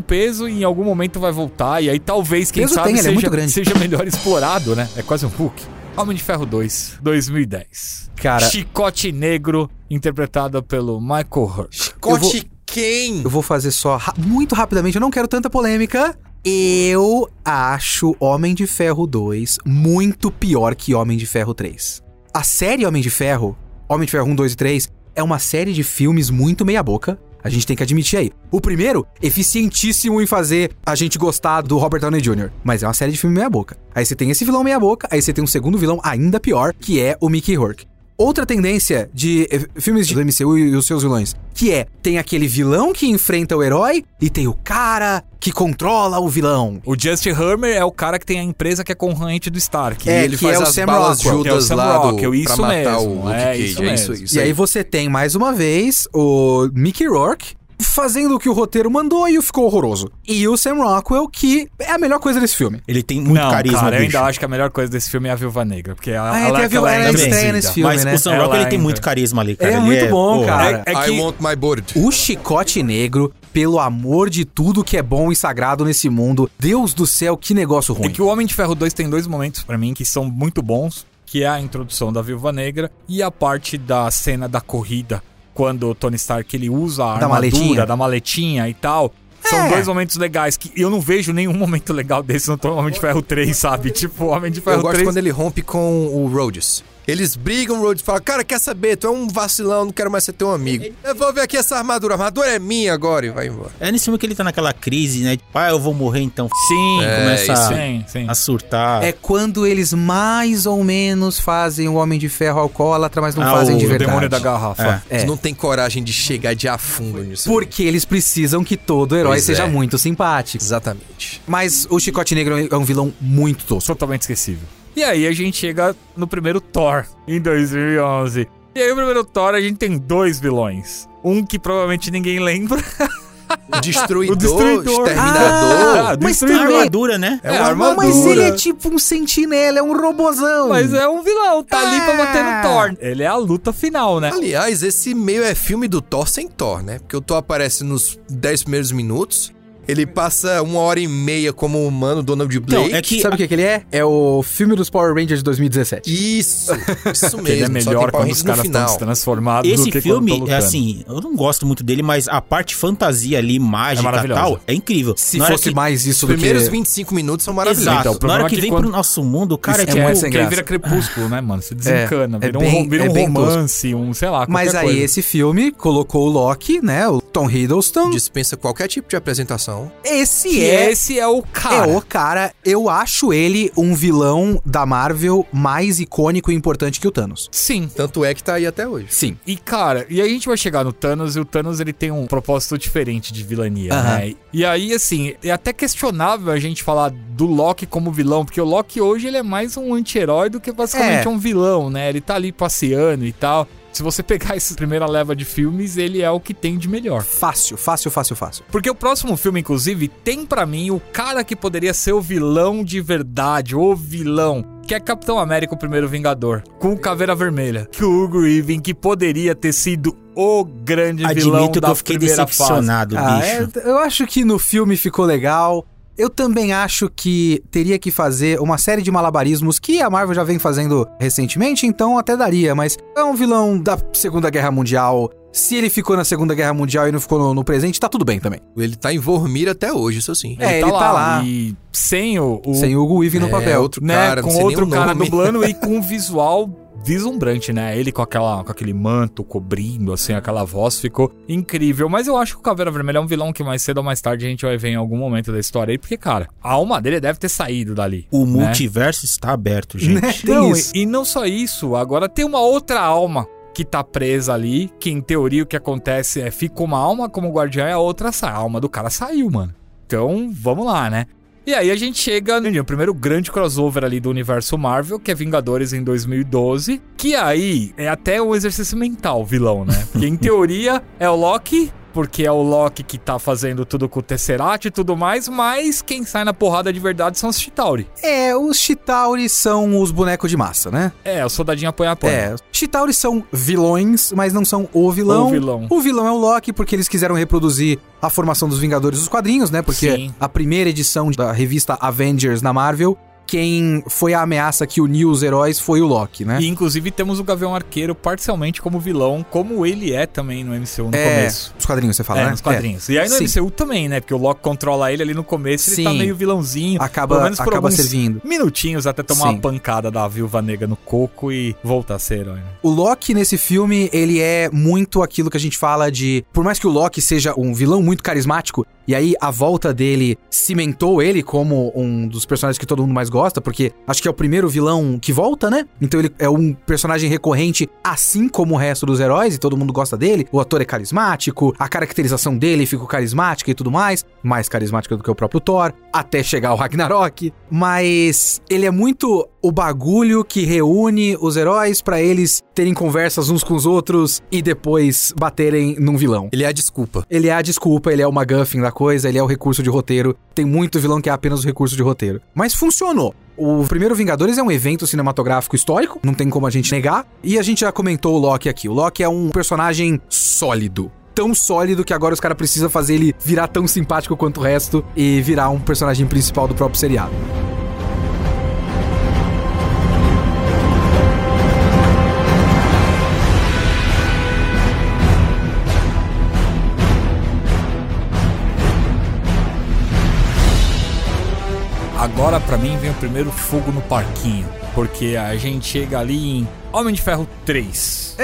peso e em algum momento vai voltar. E aí talvez, quem Peso sabe, tem, ele é seja, muito grande. seja melhor explorado, né? É quase um Hulk. Homem de Ferro 2, 2010. Cara, Chicote Negro, interpretado pelo Michael Hurt. Cote quem? eu vou fazer só ra- muito rapidamente, eu não quero tanta polêmica. Eu acho Homem de Ferro 2 muito pior que Homem de Ferro 3. A série Homem de Ferro, Homem de Ferro 1, 2 e 3, é uma série de filmes muito meia-boca. A gente tem que admitir aí. O primeiro, eficientíssimo em fazer a gente gostar do Robert Downey Jr., mas é uma série de filme meia-boca. Aí você tem esse vilão meia-boca, aí você tem um segundo vilão ainda pior, que é o Mickey Rourke. Outra tendência de eh, filmes do MCU e os seus vilões, que é, tem aquele vilão que enfrenta o herói e tem o cara que controla o vilão. O Justin Hammer é o cara que tem a empresa que é concorrente do Stark. É, ele que faz é o as Sam balas Rockwell, que é o Judas Sam lá do, Rockwell, isso pra matar mesmo, o Luke é, Cage. isso é isso, mesmo. isso E aí você tem, mais uma vez, o Mickey Rourke fazendo o que o roteiro mandou e ficou horroroso. E o Sam Rockwell, que é a melhor coisa desse filme. Ele tem muito não, carisma, cara, eu ainda acho que a melhor coisa desse filme é a Viúva Negra, porque ela, Ah, é, ela, tem a Viúva- é estreia nesse filme, Mas né? o Sam Ela Rockwell ele tem muito carisma ali, cara. Ele é Ele muito bom, cara. É I que- want my bird. O Chicote Negro, pelo amor de tudo que é bom e sagrado nesse mundo, Deus do céu, que negócio É ruim. que o Homem de Ferro 2 tem dois momentos pra mim que são muito bons, que é a introdução da Viúva Negra e a parte da cena da corrida, quando o Tony Stark ele usa a Da armadura, maletinha. da maletinha e tal. São É. dois momentos legais que eu não vejo nenhum momento legal desse no Homem de Ferro 3, sabe? Tipo, o Homem de Ferro Eu gosto 3 quando ele rompe com o Rhodes. Eles brigam, o Rhodes fala, cara, quer saber? Tu é um vacilão, não quero mais ser teu amigo. Eu vou ver aqui essa armadura. A armadura é minha agora e vai embora. É nesse filme que ele tá naquela crise, né? Tipo, ah, eu vou morrer então. Sim, É, começa a, sim, sim. a surtar. É quando eles mais ou menos fazem o Homem de Ferro alcoólatra, mas não Ah, fazem o de o verdade. demônio da garrafa. É. Eles não tem coragem de chegar de a fundo nisso. Porque eles precisam que todo herói Pois seja é. muito simpático. Exatamente. Mas o Chicote Negro é um vilão muito tosco. Totalmente esquecível. E aí a gente chega no primeiro Thor, em 2011. E aí o primeiro Thor a gente tem dois vilões. Um que provavelmente ninguém lembra. O Destruidor, O Destruidor. Exterminador. Ah, mas Destruidor. também- armadura, né? É Ah, uma armadura. Mas ele é tipo um sentinela, é um robozão. Mas é um vilão, tá ali pra É. bater no Thor. Ele é a luta final, né? Aliás, esse meio é filme do Thor sem Thor, né? Porque o Thor aparece nos 10 primeiros minutos. Ele passa uma hora e meia como humano, Donald Então, Blake. é que Sabe o que, que ele é? É o filme dos Power Rangers de 2017. Isso, isso mesmo. Ele é melhor quando os caras estão se transformados do esse filme, é assim, eu não gosto muito dele, mas a parte fantasia ali, mágica e maravilhosa. tal, é incrível. Se Na fosse que- mais isso Os do primeiros que... 25 minutos são maravilhosos. Exato. Então, o Na hora é que que vem quando- pro nosso mundo, o cara é Isso É, é tipo... graça. vira crepúsculo, né, mano? Você desencana, é vira, bem- um, vira é um bem romance, um, sei lá, Mas aí coisa. esse filme colocou o Loki, né? O Tom Hiddleston. Dispensa qualquer tipo de apresentação. Esse é... esse é o cara. É o cara, eu acho ele um vilão da Marvel mais icônico e importante que o Thanos. Sim. Tanto é que tá aí até hoje. Sim. E, cara, e aí a gente vai chegar no Thanos, e o Thanos, ele tem um propósito diferente de vilania, né? E aí, assim, é até questionável a gente falar do Loki como vilão, porque o Loki hoje, ele é mais um anti-herói do que basicamente É. um vilão, né? Ele tá ali passeando e tal. Se você pegar essa primeira leva de filmes, ele é o que tem de melhor. Fácil, fácil, fácil, fácil. Porque o próximo filme, inclusive, tem pra mim o cara que poderia ser o vilão de verdade, o vilão, que é Capitão América, o primeiro Vingador, com o Caveira Vermelha. Que o Hugo Weaving, que poderia ter sido o grande vilão Admito que da eu fiquei primeira fase. decepcionado, Ah, bicho. é- eu acho que no filme ficou legal. Eu também acho que teria que fazer uma série de malabarismos que a Marvel já vem fazendo recentemente, então até daria, mas é um vilão da Segunda Guerra Mundial. Se ele ficou na Segunda Guerra Mundial e não ficou no, no presente, tá tudo bem também. Ele tá em Vormir até hoje, isso sim. É, ele tá lá. E sem o... o Sem o Hugo Weaving no É, papel. outro né, cara, com outro cara nome. dublando e com um visual vislumbrante, né? Ele com, aquela, com aquele manto cobrindo, assim, aquela voz ficou incrível. Mas eu acho que o Caveira Vermelha é um vilão que mais cedo ou mais tarde a gente vai ver em algum momento da história aí, porque, cara, a alma dele deve ter saído dali. O né? multiverso está aberto, gente. Né? Não. E, e não só isso, agora tem uma outra alma que tá presa ali, que em teoria o que acontece é fica uma alma como guardiã e a outra sai. A alma do cara saiu, mano. Então, vamos lá, né? E aí a gente chega no primeiro grande crossover ali do universo Marvel, que é Vingadores em 2012, que aí é até um exercício mental, vilão, né? Porque em teoria é o Loki, porque é o Loki que tá fazendo tudo com o Tesseract e tudo mais, mas quem sai na porrada de verdade são os Chitauri. É, os Chitauri são os bonecos de massa, né? É, o soldadinho apanha apanha. É, Chitauri são vilões, mas não são o vilão. O vilão. O vilão é o Loki, porque eles quiseram reproduzir a formação dos Vingadores dos quadrinhos, né? Porque Sim. a primeira edição da revista Avengers na Marvel, quem foi a ameaça que uniu os heróis foi o Loki, né? E inclusive temos o Gavião Arqueiro parcialmente como vilão, como ele é também no MCU no é, começo. Os quadrinhos, você fala, é, né? nos quadrinhos. E aí no Sim. MCU também, né? Porque o Loki controla ele ali no começo, ele tá Sim. meio vilãozinho. Acaba- pelo menos por acaba servindo. Minutinhos até tomar Sim. uma pancada da viúva negra no coco e voltar a ser herói, né? O Loki nesse filme, ele é muito aquilo que a gente fala de. Por mais que o Loki seja um vilão muito carismático, e aí a volta dele cimentou ele como um dos personagens que todo mundo mais gosta, porque acho que é o primeiro vilão que volta, né? Então ele é um personagem recorrente, assim como o resto dos heróis, e todo mundo gosta dele. O ator é carismático, a caracterização dele ficou carismática e tudo mais, mais carismática do que o próprio Thor, até chegar ao Ragnarok. Mas ele é muito o bagulho que reúne os heróis pra eles terem conversas uns com os outros e depois baterem num vilão. Ele é a desculpa. Ele é a desculpa, ele é o MacGuffin da coisa, ele é o recurso de roteiro. Tem muito vilão que é apenas o recurso de roteiro. Mas funcionou. O primeiro Vingadores é um evento cinematográfico histórico, não tem como a gente negar. E a gente já comentou o Loki aqui. O Loki é um personagem sólido. Tão sólido que agora os caras precisam fazer ele virar tão simpático quanto o resto e virar um personagem principal do próprio seriado. Agora pra mim vem o primeiro fogo no parquinho, porque a gente chega ali em Homem de Ferro 3.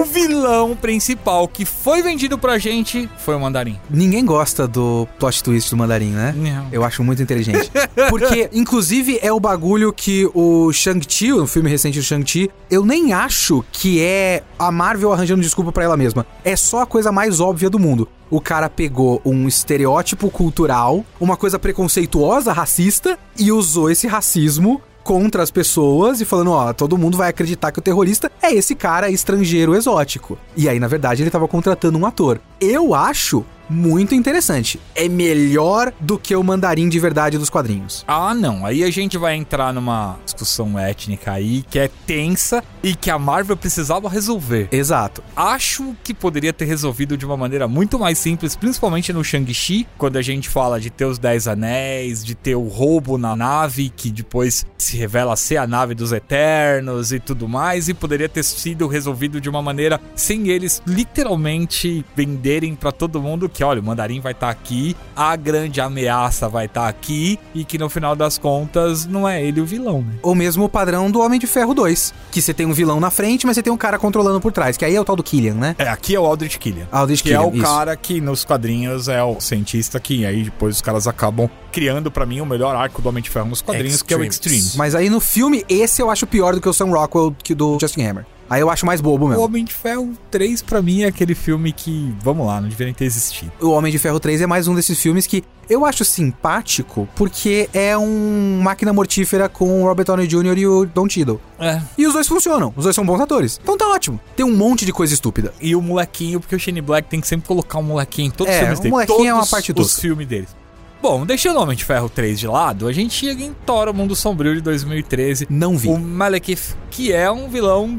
O vilão principal que foi vendido pra gente foi o Mandarim. Ninguém gosta do plot twist do Mandarim, né? Não. Eu acho muito inteligente. Porque, inclusive, é o bagulho que o Shang-Chi, o filme recente do Shang-Chi, eu nem acho que é a Marvel arranjando desculpa pra ela mesma. É só a coisa mais óbvia do mundo. O cara pegou um estereótipo cultural, uma coisa preconceituosa, racista, e usou esse racismo contra as pessoas e falando, ó, todo mundo vai acreditar que o terrorista é esse cara estrangeiro exótico. E aí, na verdade, ele tava contratando um ator. Eu acho muito interessante. É melhor do que o mandarim de verdade dos quadrinhos. Ah, não. Aí a gente vai entrar numa discussão étnica aí que é tensa e que a Marvel precisava resolver. Exato. Acho que poderia ter resolvido de uma maneira muito mais simples, principalmente no Shang-Chi, quando a gente fala de ter os Dez Anéis, de ter o roubo na nave, que depois se revela ser a nave dos Eternos e tudo mais, e poderia ter sido resolvido de uma maneira sem eles literalmente venderem pra todo mundo que, olha, o Mandarim vai estar aqui, a grande ameaça vai estar aqui, e que no final das contas não é ele o vilão, né? O mesmo padrão do Homem de Ferro 2, que você tem um vilão na frente, mas você tem um cara controlando por trás, que aí é o tal do Killian, né? É, aqui é o Aldrich Killian. Aldrich que Killian, é o isso. cara que nos quadrinhos é o cientista que aí depois os caras acabam criando pra mim o melhor arco do Homem de Ferro nos quadrinhos, que é o Extremes. Extreme. Mas aí no filme, esse eu acho pior do que o Sam Rockwell que do Justin Hammer. Aí eu acho mais bobo O mesmo. Homem de Ferro 3 pra mim é aquele filme que, vamos lá, não deveria ter existido. O Homem de Ferro 3 é mais um desses filmes que eu acho simpático porque é um máquina mortífera com o Robert Downey Jr. e o Don Cheadle. É. E os dois funcionam, os dois são bons atores. Então tá ótimo. Tem um monte de coisa estúpida. E o molequinho, porque o Shane Black tem que sempre colocar um molequinho em todos É, os filmes o dele. molequinho todos é uma parte os tosca. filmes deles. Bom, deixando o Homem de Ferro 3 de lado, a gente chega em Thor, o Mundo Sombrio de 2013. Não vi. O Malekith, que é um vilão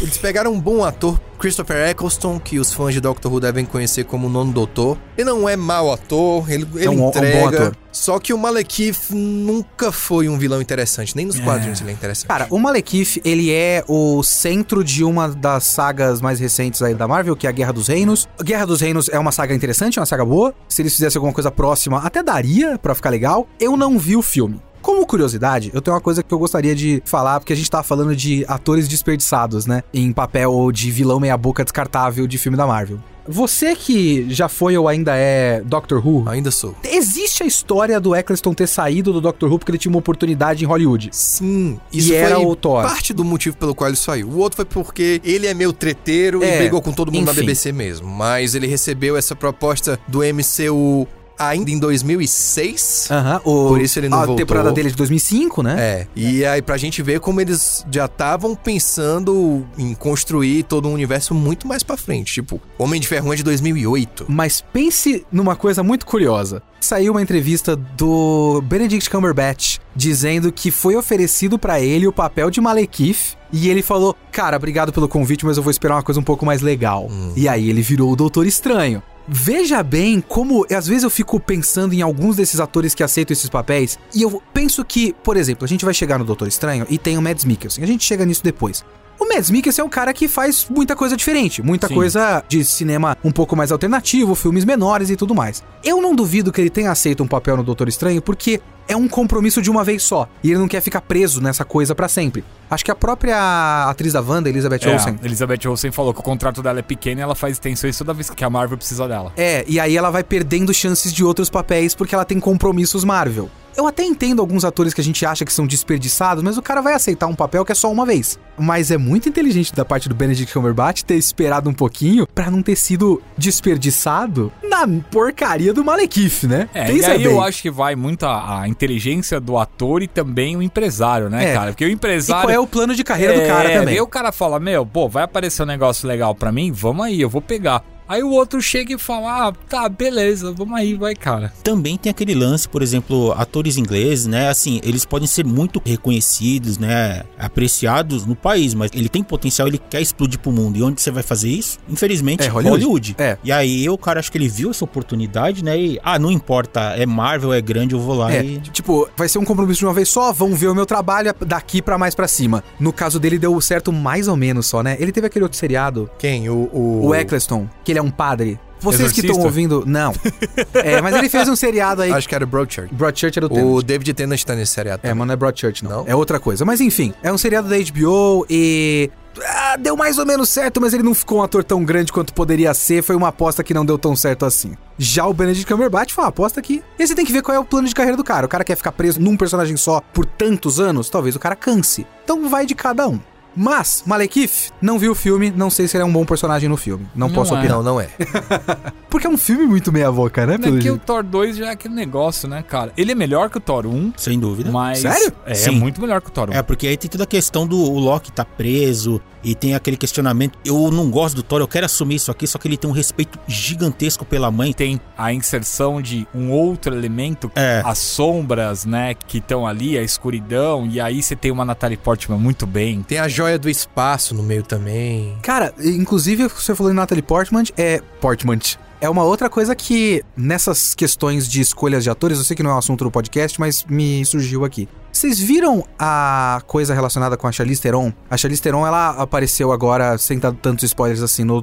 Eles pegaram um bom ator, Christopher Eccleston, que os fãs de Doctor Who devem conhecer como Nono Doutor. Ele não é mau ator, ele, ele É um- é um bom entrega. ator. Só que o Malekith nunca foi um vilão interessante, nem nos É. quadrinhos ele é interessante. Cara, o Malekith, ele é o centro de uma das sagas mais recentes aí da Marvel, que é a Guerra dos Reinos. A Guerra dos Reinos é uma saga interessante, é uma saga boa. Se eles fizessem alguma coisa próxima, até daria pra ficar legal. Eu não vi o filme. Como curiosidade, eu tenho uma coisa que eu gostaria de falar, porque a gente tava falando de atores desperdiçados, né? Em papel de vilão meia-boca descartável de filme da Marvel. Você que já foi ou ainda é Doctor Who, Ainda sou. existe a história do Eccleston ter saído do Doctor Who porque ele tinha uma oportunidade em Hollywood. Sim, isso E era foi o Thor. parte do motivo pelo qual ele saiu. O outro foi porque ele é meio treteiro É, e brigou com todo mundo na enfim. BBC mesmo. Mas ele recebeu essa proposta do MCU ainda em 2006. Aham, o- Por isso ele não a voltou. temporada dele é de 2005, né? É, e aí pra gente ver como eles já estavam pensando em construir todo um universo muito mais pra frente. Tipo, Homem de Ferro 1 é de 2008. Mas pense numa coisa muito curiosa. Saiu uma entrevista do Benedict Cumberbatch dizendo que foi oferecido pra ele o papel de Malekith e ele falou: "Cara, obrigado pelo convite, mas eu vou esperar uma coisa um pouco mais legal". E aí ele virou o Doutor Estranho. Veja bem como às vezes eu fico pensando em alguns desses atores que aceitam esses papéis e eu penso que, por exemplo, a gente vai chegar no Doutor Estranho e tem o Mads Mikkelsen. A gente chega nisso depois. O Mads Mikkelsen é um cara que faz muita coisa diferente, muita Sim. coisa de cinema um pouco mais alternativo, filmes menores e tudo mais. Eu não duvido que ele tenha aceito um papel no Doutor Estranho porque é um compromisso de uma vez só e ele não quer ficar preso nessa coisa pra sempre. Acho que a própria atriz da Wanda, Elizabeth É, Olsen, Elizabeth Olsen falou que o contrato dela é pequeno e ela faz extensões toda vez que a Marvel precisa dela. É, e aí ela vai perdendo chances de outros papéis porque ela tem compromissos Marvel. Eu até entendo alguns atores que a gente acha que são desperdiçados, mas o cara vai aceitar um papel que é só uma vez. Mas é muito inteligente da parte do Benedict Cumberbatch ter esperado um pouquinho pra não ter sido desperdiçado na porcaria do Malekith, né? É, e aí eu acho que vai muito a, a inteligência do ator e também o empresário, né, É. cara? Porque o E empresário. qual é o plano de carreira do cara É, também? Aí o cara fala, meu, pô, vai aparecer um negócio legal pra mim? Vamos aí, eu vou pegar. Aí o outro chega e fala, ah, tá, beleza, vamos aí, vai, cara. Também tem aquele lance, por exemplo, atores ingleses, né? Assim, eles podem ser muito reconhecidos, né? Apreciados no país, mas ele tem potencial, ele quer explodir pro mundo. E onde você vai fazer isso? Infelizmente, É, Hollywood. Hollywood. É. E aí o cara acho que ele viu essa oportunidade, né? E, ah, não importa, é Marvel, é grande, eu vou lá É, e. tipo, vai ser um compromisso de uma vez só, vão ver o meu trabalho daqui pra mais pra cima. No caso dele deu certo mais ou menos só, né? Ele teve aquele outro seriado, Quem? O. O, o Eccleston, que ele é um padre. Vocês que estão Exorcista? ouvindo, não. é, mas ele fez um seriado aí. Acho que era Broadchurch. Broadchurch era o O. David Tennant tá nesse seriado. É, mas não é Broadchurch, não. Não? É outra coisa. Mas enfim, é um seriado da HBO e. ah, deu mais ou menos certo, mas ele não ficou um ator tão grande quanto poderia ser. Foi uma aposta que não deu tão certo assim. Já o Benedict Cumberbatch foi uma aposta que. E você tem que ver qual é o plano de carreira do cara. O cara quer ficar preso num personagem só por tantos anos, talvez o cara canse. Então vai de cada um. Mas, Malekith, não vi o filme, não sei se ele é um bom personagem no filme. Não, Não posso é. opinar. Não, não é. Porque é um filme muito meia-boca, né? É pelo que o. Thor 2 já é aquele negócio, né, cara? Ele é melhor que o Thor 1, Sem dúvida. mas. Sério? É, Sim. muito melhor que o Thor 1. É, porque aí tem toda a questão do o Loki tá preso e tem aquele questionamento. Eu não gosto do Thor, eu quero assumir isso aqui, só que ele tem um respeito gigantesco pela mãe. Tem a inserção de um outro elemento, É. as sombras, né, que estão ali, a escuridão, e aí você tem uma Natalie Portman muito bem. Tem a joia do espaço no meio também. Cara, inclusive, você falou em Natalie Portman, é... Portman. É uma outra coisa que, nessas questões de escolhas de atores, eu sei que não é um assunto do podcast, mas me surgiu aqui. Vocês viram a coisa relacionada com a Charlize Theron? A Charlize Theron, ela apareceu agora, sem dar tantos spoilers assim, no...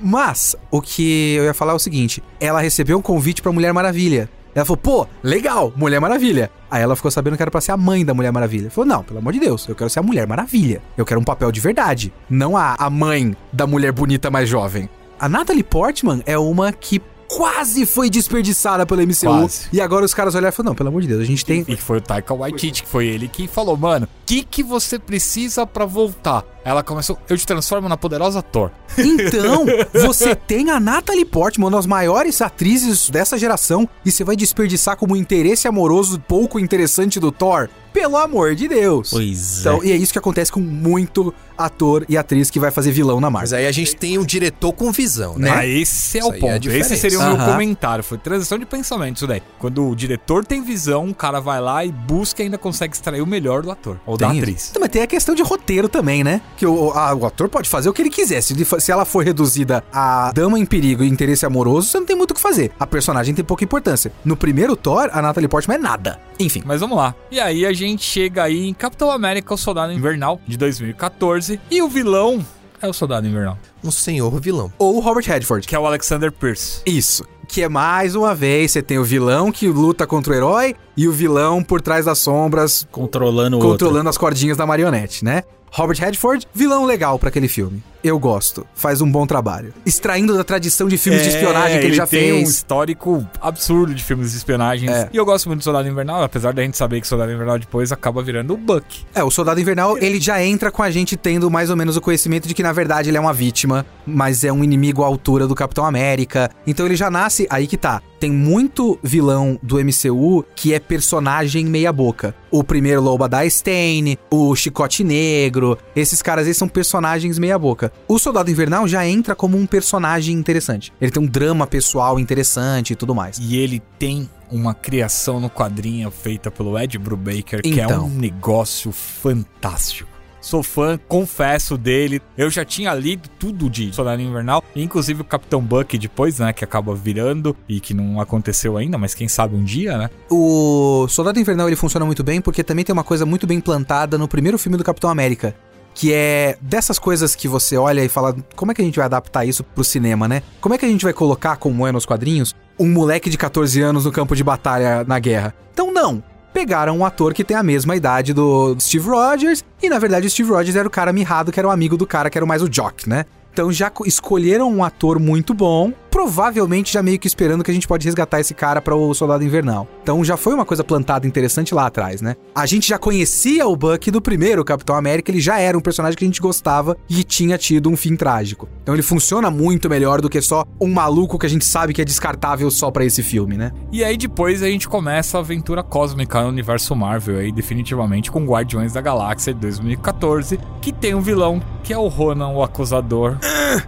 Mas, o que eu ia falar é o seguinte, ela recebeu um convite pra Mulher Maravilha. Ela falou, pô, legal, Mulher Maravilha. Aí ela ficou sabendo que era pra ser a mãe da Mulher Maravilha. Falou, não, pelo amor de Deus, eu quero ser a Mulher Maravilha. Eu quero um papel de verdade, não a, a mãe da mulher bonita mais jovem. A Natalie Portman é uma que quase foi desperdiçada pelo MCU. Quase. E agora os caras olharam e falaram, não, pelo amor de Deus, a gente tem... E foi o Taika Waititi, que foi ele que falou, mano, o que, que você precisa pra voltar? Ela começou, eu te transformo na poderosa Thor. Então, você tem a Natalie Portman, uma das maiores atrizes dessa geração, e você vai desperdiçar como interesse amoroso pouco interessante do Thor? Pelo amor de Deus. Pois Então, é. e é isso que acontece com muito ator e atriz que vai fazer vilão na Mas Marvel. aí a gente tem um diretor com visão, né? Ah, esse é Isso o é ponto. Esse diferença. seria o meu comentário. Foi transição de pensamento isso daí. Quando o diretor tem visão, o cara vai lá e busca e ainda consegue extrair o melhor do ator. Ou da Tem isso. atriz. Então, mas tem a questão de roteiro também, né? Que o, a- o ator pode fazer o que ele quiser. Se, se ela for reduzida a dama em perigo e interesse amoroso, você não tem muito o que fazer. A personagem tem pouca importância. No primeiro Thor, a Natalie Portman é nada. Enfim. Mas vamos lá. E aí a gente chega aí em Capitão América, o Soldado Invernal, de 2014. E o vilão é o Soldado Invernal, Um senhor vilão. Ou o Robert Redford. que é o Alexander Pierce. Isso. Que é mais uma vez, você tem o vilão que luta contra o herói e o vilão por trás das sombras Controlando o outro. controlando as cordinhas da marionete, né? Robert Redford, vilão legal pra aquele filme. Eu gosto. Faz um bom trabalho. Extraindo da tradição de filmes de espionagem que ele, já É, tem um fez. histórico absurdo de filmes de espionagem. É. E eu gosto muito do Soldado Invernal, apesar da gente saber que Soldado Invernal depois acaba virando o Buck. É, o Soldado Invernal, ele já entra com a gente tendo mais ou menos o conhecimento de que, na verdade, ele é uma vítima, mas é um inimigo à altura do Capitão América. Então ele já nasce. Aí que tá. Tem muito vilão do MCU que é personagem meia-boca. O primeiro Loba da Stain, o Chicote Negro, esses caras aí são personagens meia-boca. O Soldado Invernal já entra como um personagem interessante. Ele tem um drama pessoal interessante e tudo mais. E ele tem uma criação no quadrinho feita pelo Ed Brubaker, que é Então. um negócio fantástico. Sou fã, confesso dele. Eu já tinha lido tudo de Soldado Invernal, inclusive o Capitão Buck depois, né, que acaba virando e que não aconteceu ainda, mas quem sabe um dia, né? O Soldado Invernal ele funciona muito bem porque também tem uma coisa muito bem plantada no primeiro filme do Capitão América. Que é dessas coisas que você olha e fala, como é que a gente vai adaptar isso pro cinema, né? Como é que a gente vai colocar, como é nos quadrinhos, um moleque de 14 anos no campo de batalha na guerra? Então não. Pegaram um ator que tem a mesma idade do Steve Rogers, e na verdade o Steve Rogers era o cara mirrado, que era o amigo do cara, que era mais o Jock, né? Então já co- escolheram um ator muito bom, provavelmente já meio que esperando que a gente pode resgatar esse cara para o Soldado Invernal. Então já foi uma coisa plantada interessante lá atrás, né? A gente já conhecia o Buck do primeiro Capitão América, ele já era um personagem que a gente gostava e tinha tido um fim trágico. Então ele funciona muito melhor do que só um maluco que a gente sabe que é descartável só para esse filme, né? E aí depois a gente começa a aventura cósmica no universo Marvel aí definitivamente com Guardiões da Galáxia de 2014, que tem um vilão que é o Ronan, o acusador,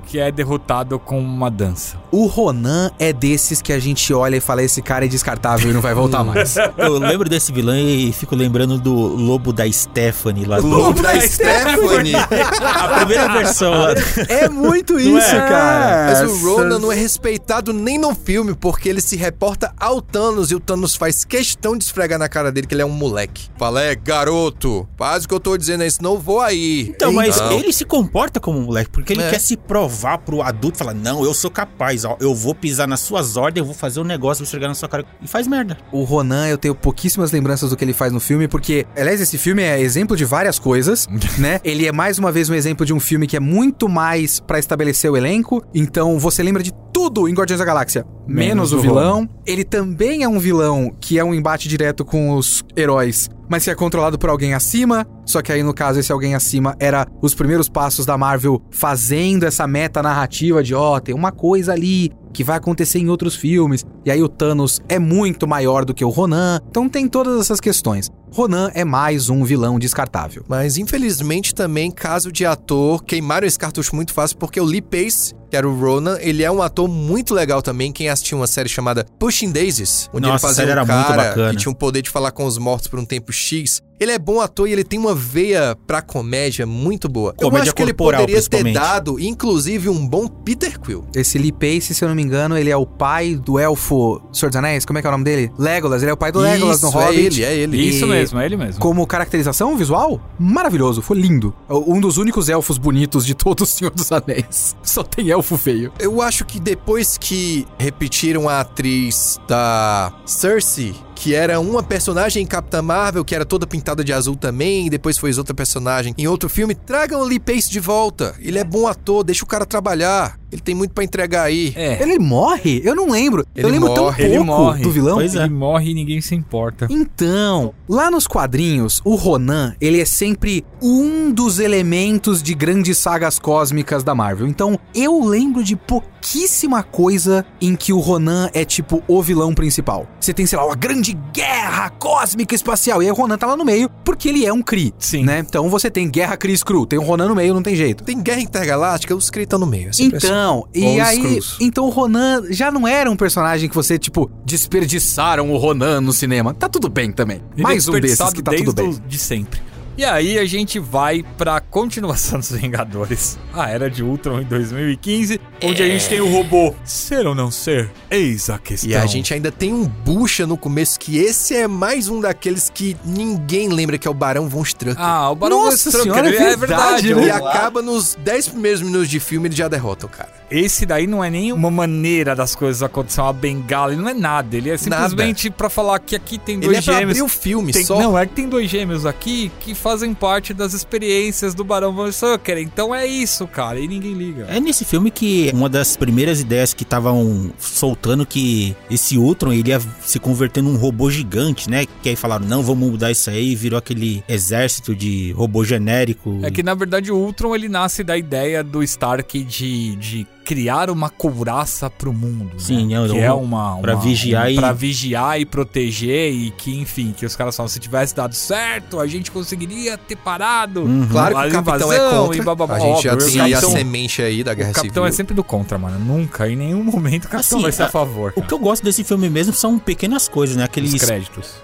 que é derrotado com uma dança. O Ronan é desses que a gente olha e fala esse cara é descartável e não vai voltar mais. Eu lembro desse vilão e fico lembrando do lobo da Stephanie lá. do- Lobo da Stephanie. A primeira versão lá. é muito Não isso, é? cara. Mas o Ronan não é respeitado nem no filme, porque ele se reporta ao Thanos e o Thanos faz questão de esfregar na cara dele que ele é um moleque. Fala, é, garoto, faz o que eu tô dizendo aí, senão eu vou aí. Então, mas Não. ele se comporta como um moleque, porque ele É. quer se provar pro adulto, falar, não, eu sou capaz, ó, eu vou pisar nas suas ordens, eu vou fazer um negócio, vou chegar na sua cara e faz merda. O Ronan, eu tenho pouquíssimas lembranças do que ele faz no filme, porque, aliás, esse filme é exemplo de várias coisas, né? Ele é mais uma vez um exemplo de um filme que é muito mais pra estabelecer o elenco, então você lembra de tudo em Guardiões da Galáxia, menos, Menos o vilão. Ele também é um vilão que é um embate direto com os heróis, mas que é controlado por alguém acima. Só que aí, no caso, esse alguém acima era os primeiros passos da Marvel fazendo essa meta narrativa de ó, tem uma coisa ali que vai acontecer em outros filmes. E aí o Thanos é muito maior do que o Ronan. Então tem todas essas questões. Ronan é mais um vilão descartável. Mas infelizmente também, caso de ator, queimaram esse cartucho muito fácil porque o Lee Pace, que era o Ronan, ele é um ator muito legal também. Quem assistiu uma série chamada Pushing Daisies, onde Nossa, ele a fazia série um era muito cara bacana. que tinha o poder de falar com os mortos por um tempo X. Ele é bom ator e ele tem uma veia pra comédia muito boa. Eu Comédia acho que ele corporal, poderia ter dado, inclusive, um bom Peter Quill. Esse Lee Pace, se eu não me engano, ele é o pai do elfo Senhor dos Anéis. Como é que é o nome dele? Legolas. Ele é o pai do Legolas no Isso, é Hobbit. ele, é ele. Isso E- mesmo, é ele mesmo. Como caracterização visual, maravilhoso, foi lindo. Um dos únicos elfos bonitos de todo o Senhor dos Anéis. Só tem elfo feio. Eu acho que depois que repetiram a atriz da Cersei, que era uma personagem em Capitã Marvel, que era toda pintada de azul também, e depois foi outra personagem em outro filme, tragam o Lee Pace de volta. Ele é bom ator, deixa o cara trabalhar. Ele tem muito pra entregar aí. É. Ele morre? Eu não lembro. eu Ele lembro tão morre, pouco ele morre. do vilão. Pois é. Ele morre e ninguém se importa. Então, lá nos quadrinhos, o Ronan, ele é sempre um dos elementos de grandes sagas cósmicas da Marvel. Então, eu lembro de pouquíssima coisa em que o Ronan é tipo o vilão principal. Você tem, sei lá, uma grande guerra cósmica espacial, e aí o Ronan tá lá no meio, porque ele é um Kree, Sim. né? Então você tem guerra Kree Skrull, tem o Ronan no meio, não tem jeito. Tem Guerra Intergaláctica, os Kree estão no meio. é sempre assim. Então, e Ou aí, então o Ronan já não era um personagem que você, tipo, desperdiçaram o Ronan no cinema. Tá tudo bem também. Ele Mais é um desses que tá tudo bem. de sempre. E aí a gente vai pra continuação dos Vingadores. A Era de Ultron em 2015, onde a gente tem o robô ser ou não ser? Eis a questão. E a gente ainda tem um bucha no começo, que esse é mais um daqueles que ninguém lembra que é o Barão Von Strucker. Ah, o Barão Nossa Von Strucker, senhora, é é verdade, verdade. né? E acaba nos 10 primeiros minutos de filme, ele já derrota o cara. Esse daí não é nem uma maneira das coisas acontecerem, uma bengala, ele não é nada. Ele é simplesmente pra falar que aqui tem dois Ele é pra gêmeos. abrir o filme Tem- só. Não, é que tem dois gêmeos aqui que fazem parte das experiências do Barão Von Strucker. Então é isso, cara, e ninguém liga. É nesse filme que uma das primeiras ideias que estavam soltando que esse Ultron ele ia se converter num robô gigante, né? Que aí falaram, não, vamos mudar isso aí, e virou aquele exército de robô genérico. É que na verdade o Ultron ele nasce da ideia do Stark de, de criar uma couraça pro mundo. Sim, né? é, que é uma, pra uma- vigiar um- e- pra vigiar e proteger e que enfim que os caras falam se tivesse dado certo a gente conseguiria ter parado. Uhum. Claro que a o capitão é contra. e bababá. a gente já tem o aí a semente aí da Guerra O capitão Civil. é sempre do contra, mano. Nunca, em nenhum momento o capitão Assim, vai ser a a- favor. O cara. que eu gosto desse filme mesmo são pequenas coisas, né? Aqueles Os créditos.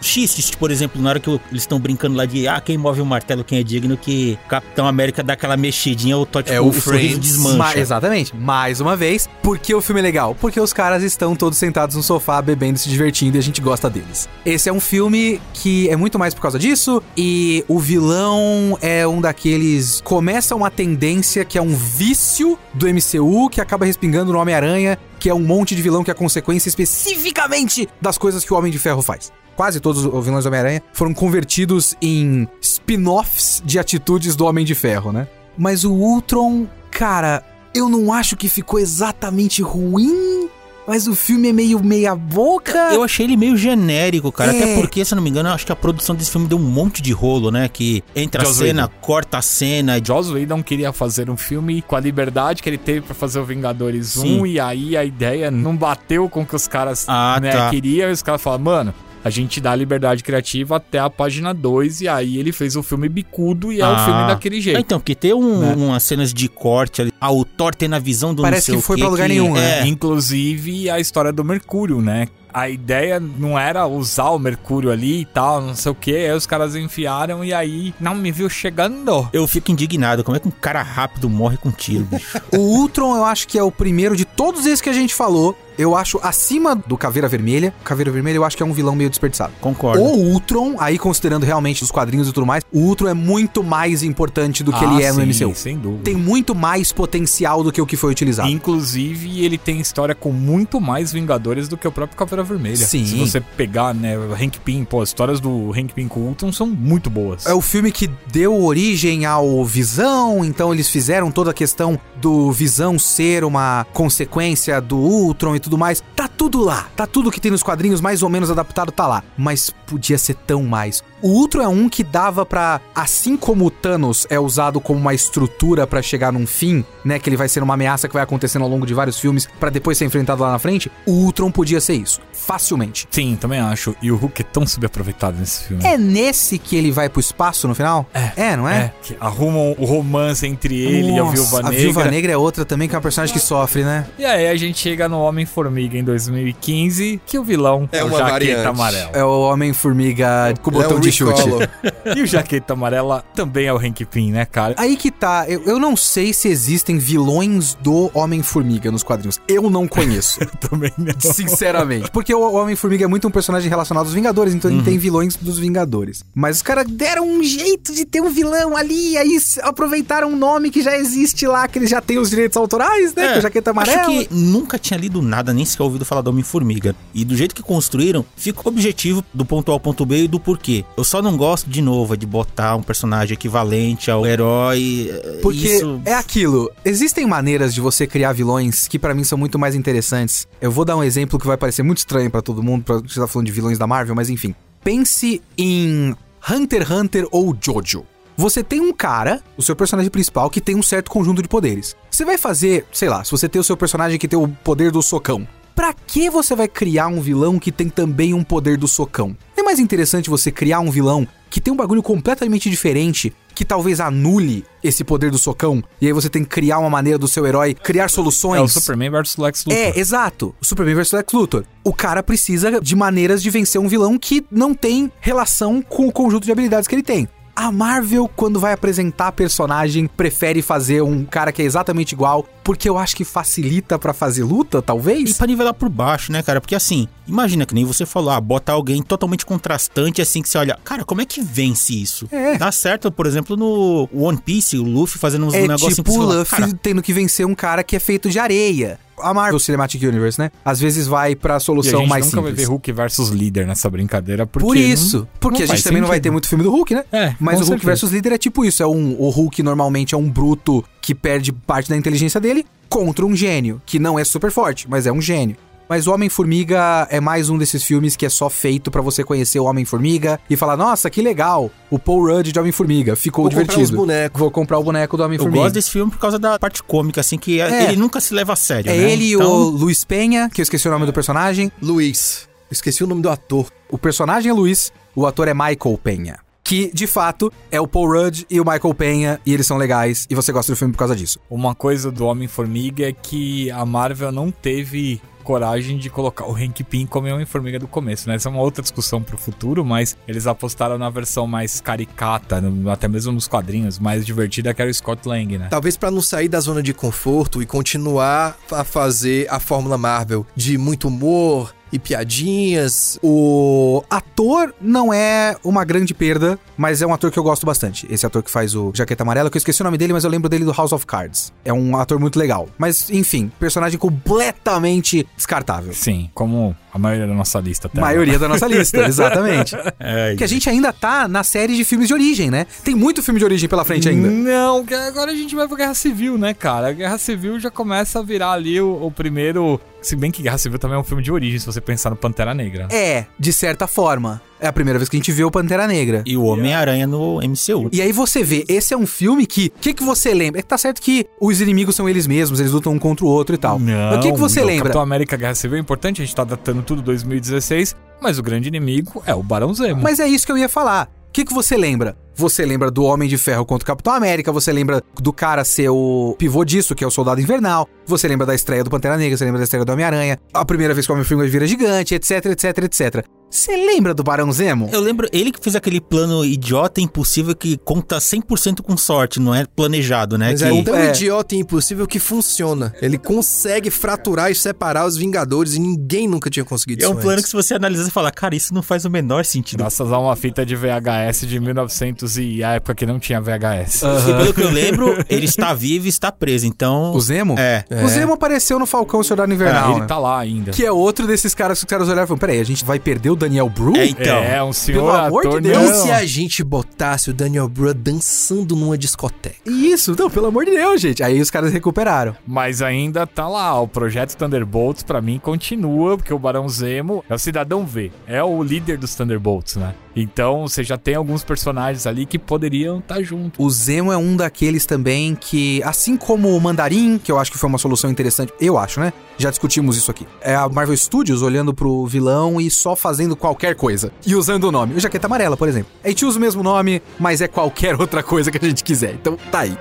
Xistes, por exemplo, na hora que eles estão brincando lá de ah, quem move o martelo, quem é digno, que Capitão América dá aquela mexidinha, o Todd É o, o sorriso desmancha. Ma- exatamente. Mais uma vez, por que o filme é legal? Porque os caras estão todos sentados no sofá, bebendo, se divertindo e a gente gosta deles. Esse é um filme que é muito mais por causa disso e o vilão é um daqueles. Começa uma tendência que é um vício do MCU que acaba respingando no Homem-Aranha, que é um monte de vilão que é consequência especificamente das coisas que o Homem de Ferro faz. Quase todos os vilões do Homem-Aranha foram convertidos em spin-offs de atitudes do Homem de Ferro, né? Mas o Ultron, cara, eu não acho que ficou exatamente ruim, mas o filme é meio meia boca. Eu achei ele meio genérico, cara. É. Até porque, se eu não me engano, eu acho que a produção desse filme deu um monte de rolo, né? Que entra a Joss cena, Whedon. corta a cena. Joss Whedon queria fazer um filme com a liberdade que ele teve pra fazer o Vingadores 1 Sim. e aí a ideia não bateu com o que os caras Ah, né, tá. queriam e os caras falaram, mano, a gente dá liberdade criativa até a página 2 e aí ele fez o filme bicudo e é o Ah. filme daquele É, jeito. então, porque tem um- Né? umas cenas de corte ali. Ah, o Thor tem na visão do Parece não sei que foi o quê, pra lugar que- nenhum, né? É, Inclusive a história do Mercúrio, né? A ideia não era usar o Mercúrio ali e tal, não sei o que. Aí os caras enfiaram e aí não me viu chegando. Eu fico indignado. Como é que um cara rápido morre com tiro, bicho? O Ultron eu acho que é o primeiro de todos esses que a gente falou eu acho acima do Caveira Vermelha. O Caveira Vermelha eu acho que é um vilão meio desperdiçado. Concordo. O Ultron, aí considerando realmente os quadrinhos e tudo mais, o Ultron é muito mais importante do que ele é no Ah, sim, MCU. Sem dúvida. Tem muito mais potencial do que o que foi utilizado. Inclusive, ele tem história com muito mais Vingadores do que o próprio Caveira Vermelha. Sim. Se você pegar, né, Hank Pym, pô, as histórias do Hank Pym com o Ultron são muito boas. É o filme que deu origem ao Visão, então eles fizeram toda a questão do Visão ser uma consequência do Ultron e tudo mais. Tá tudo lá, tá tudo que tem nos quadrinhos mais ou menos adaptado tá lá, mas podia ser tão mais. O Ultron é um que dava pra, assim como o Thanos é usado como uma estrutura pra chegar num fim, né, que ele vai ser uma ameaça que vai acontecendo ao longo de vários filmes pra depois ser enfrentado lá na frente, o Ultron podia ser isso, facilmente. Sim, também acho. E o Hulk é tão subaproveitado nesse filme. É nesse que ele vai pro espaço no final? É, não é? É, que arrumam o romance entre ele e a Nossa, Viúva Negra. A Viúva Negra é outra também, que é uma personagem que sofre, né? E aí a gente chega no Homem-Formiga em 2015, que o vilão É o uma Jaqueta variante. Amarela. É o Homem-Formiga com o É botão um de chute. E o Jaqueta Amarela também é o Hank Pym, né, cara? Aí que tá, eu, eu não sei se existem vilões do Homem-Formiga nos quadrinhos. Eu não conheço, também não. sinceramente. Porque o Homem-Formiga é muito um personagem relacionado aos Vingadores, então ele tem vilões dos Vingadores. Mas os caras deram um jeito de ter um vilão ali, aí aproveitaram um nome que já existe lá, que eles já têm os direitos autorais, né? que é o Jaqueta Amarela. Acho que nunca tinha lido nada, nem sequer ouvido falar do Homem-Formiga. E do jeito que construíram, fica o objetivo do ponto A ao ponto B e do porquê. Eu só não gosto, de novo, de botar um personagem equivalente ao herói. eh, Porque Isso... é aquilo. Existem maneiras de você criar vilões que pra mim são muito mais interessantes. Eu vou dar um exemplo que vai parecer muito estranho pra todo mundo, pra você tá falando de vilões da Marvel, mas enfim. Pense em Hunter x Hunter ou Jojo. Você tem um cara, o seu personagem principal, que tem um certo conjunto de poderes. Você vai fazer, sei lá, se você tem o seu personagem que tem o poder do socão, pra que você vai criar um vilão que tem também um poder do socão? Não é mais interessante você criar um vilão que tem um bagulho completamente diferente, que talvez anule esse poder do socão, e aí você tem que criar uma maneira do seu herói criar soluções. É o Superman versus Lex Luthor. É, exato. O Superman vs Lex Luthor. O cara precisa de maneiras de vencer um vilão que não tem relação com o conjunto de habilidades que ele tem. A Marvel, quando vai apresentar personagem, prefere fazer um cara que é exatamente igual, porque eu acho que facilita pra fazer luta, E talvez? pra nivelar por baixo, né, cara? Porque assim, imagina que nem você falou, ah, bota alguém totalmente contrastante, assim, que você olha, cara, como é que vence isso? É. Dá certo, por exemplo, no One Piece, o Luffy fazendo uns É negocinhos tipo que você o Luffy cara, tendo que vencer um cara que é feito de areia. A Marvel Cinematic Universe, né? Às vezes vai pra E a solução gente mais nunca vai simples. ver Hulk versus líder nessa brincadeira, porque Por isso. não- porque não a gente também não vai sentido. ter muito filme do Hulk, né? É, Mas o Hulk versus líder é tipo isso. É um, o Hulk normalmente é um bruto que perde parte da inteligência dele contra um gênio, que não é super forte, mas é um gênio. Mas o Homem-Formiga é mais um desses filmes que é só feito pra você conhecer o Homem-Formiga e falar, nossa, que legal, o Paul Rudd de Homem-Formiga, ficou Vou comprar divertido. os bonecos. Vou comprar o boneco do eu Homem-Formiga. gosto desse filme por causa da parte cômica, assim, que É. ele nunca se leva a sério, É né? ele e Então, o Luiz Penha, que eu esqueci o nome do personagem. Luiz. Esqueci o nome do ator. O personagem é Luiz, o ator é Michael Penha. Que, de fato, é o Paul Rudd e o Michael Penha, e eles são legais, e você gosta do filme por causa disso. Uma coisa do Homem-Formiga é que a Marvel não teve coragem de colocar o Hank Pym como Homem-Formiga do começo, né? Essa é uma outra discussão pro futuro, mas eles apostaram na versão mais caricata, no- até mesmo nos quadrinhos, mais divertida, que era o Scott Lang, né? Talvez pra não sair da zona de conforto e continuar a fazer a fórmula Marvel de muito humor e piadinhas. O ator não é uma grande perda, mas é um ator que eu gosto bastante. Esse ator que faz o Jaqueta Amarela, que eu esqueci o nome dele, mas eu lembro dele do House of Cards. É um ator muito legal. Mas, enfim, personagem completamente descartável. Sim, como a maioria da nossa lista até. Maioria da nossa lista, exatamente. é, Que a gente ainda tá na série de filmes de origem, né? Tem muito filme de origem pela frente ainda. Não, agora a gente vai pra Guerra Civil, né, cara? A Guerra Civil já começa a virar ali o, o primeiro. Se bem que Guerra Civil também é um filme de origem, se você pensar no Pantera Negra. É, de certa forma. É a primeira vez que a gente vê o Pantera Negra. E o Homem-Aranha no MCU. E aí você vê, esse é um filme que. O que, que você lembra? É que tá certo que os inimigos são eles mesmos, eles lutam um contra o outro e tal. Mas o que, que você lembra? Capitão América Guerra Civil é importante, a gente tá datando tudo 2016, mas o grande inimigo é o Barão Zemo. Mas é isso que eu ia falar. O que, que você lembra? você lembra do Homem de Ferro contra o Capitão América, você lembra do cara ser o pivô disso, que é o Soldado Invernal, você lembra da estreia do Pantera Negra, você lembra da estreia do Homem-Aranha, a primeira vez que o Homem-Formiga vira gigante, etc, etc, etc. Você lembra do Barão Zemo? Eu lembro ele que fez aquele plano idiota e impossível que conta 100% com sorte, não é planejado, né? Mas que... é Tão É. idiota e impossível que funciona. Ele consegue fraturar e separar os Vingadores e ninguém nunca tinha conseguido É isso um plano antes. que se você analisar, você fala, cara, isso não faz o menor sentido. Graças a uma fita de VHS de 1900 e a época que não tinha VHS. E pelo que eu lembro, ele está vivo e está preso, então... O Zemo? É. O Zemo apareceu no Falcão Soldado É, Invernal, ele né? tá lá ainda. Que é outro desses caras que os caras olharam e falaram, peraí, a gente vai perder o Daniel Bru? É, então. é, um senhor pelo amor de ator, Deus. E não. se a gente botasse o Daniel Bru dançando numa discoteca? Isso, não, pelo amor de Deus, gente. Aí os caras recuperaram. Mas ainda tá lá, o projeto Thunderbolts pra mim continua, porque o Barão Zemo é o cidadão V, é o líder dos Thunderbolts, né? Então você já tem alguns personagens ali que poderiam estar juntos. O Zemo é um daqueles também que, assim como o Mandarim, que eu acho que foi uma solução interessante, eu acho, né? Já discutimos isso aqui. É a Marvel Studios olhando pro vilão e só fazendo qualquer coisa. E usando o nome. O Jaqueta Amarela, por exemplo. A gente usa o mesmo nome, mas é qualquer outra coisa que a gente quiser. Então tá aí.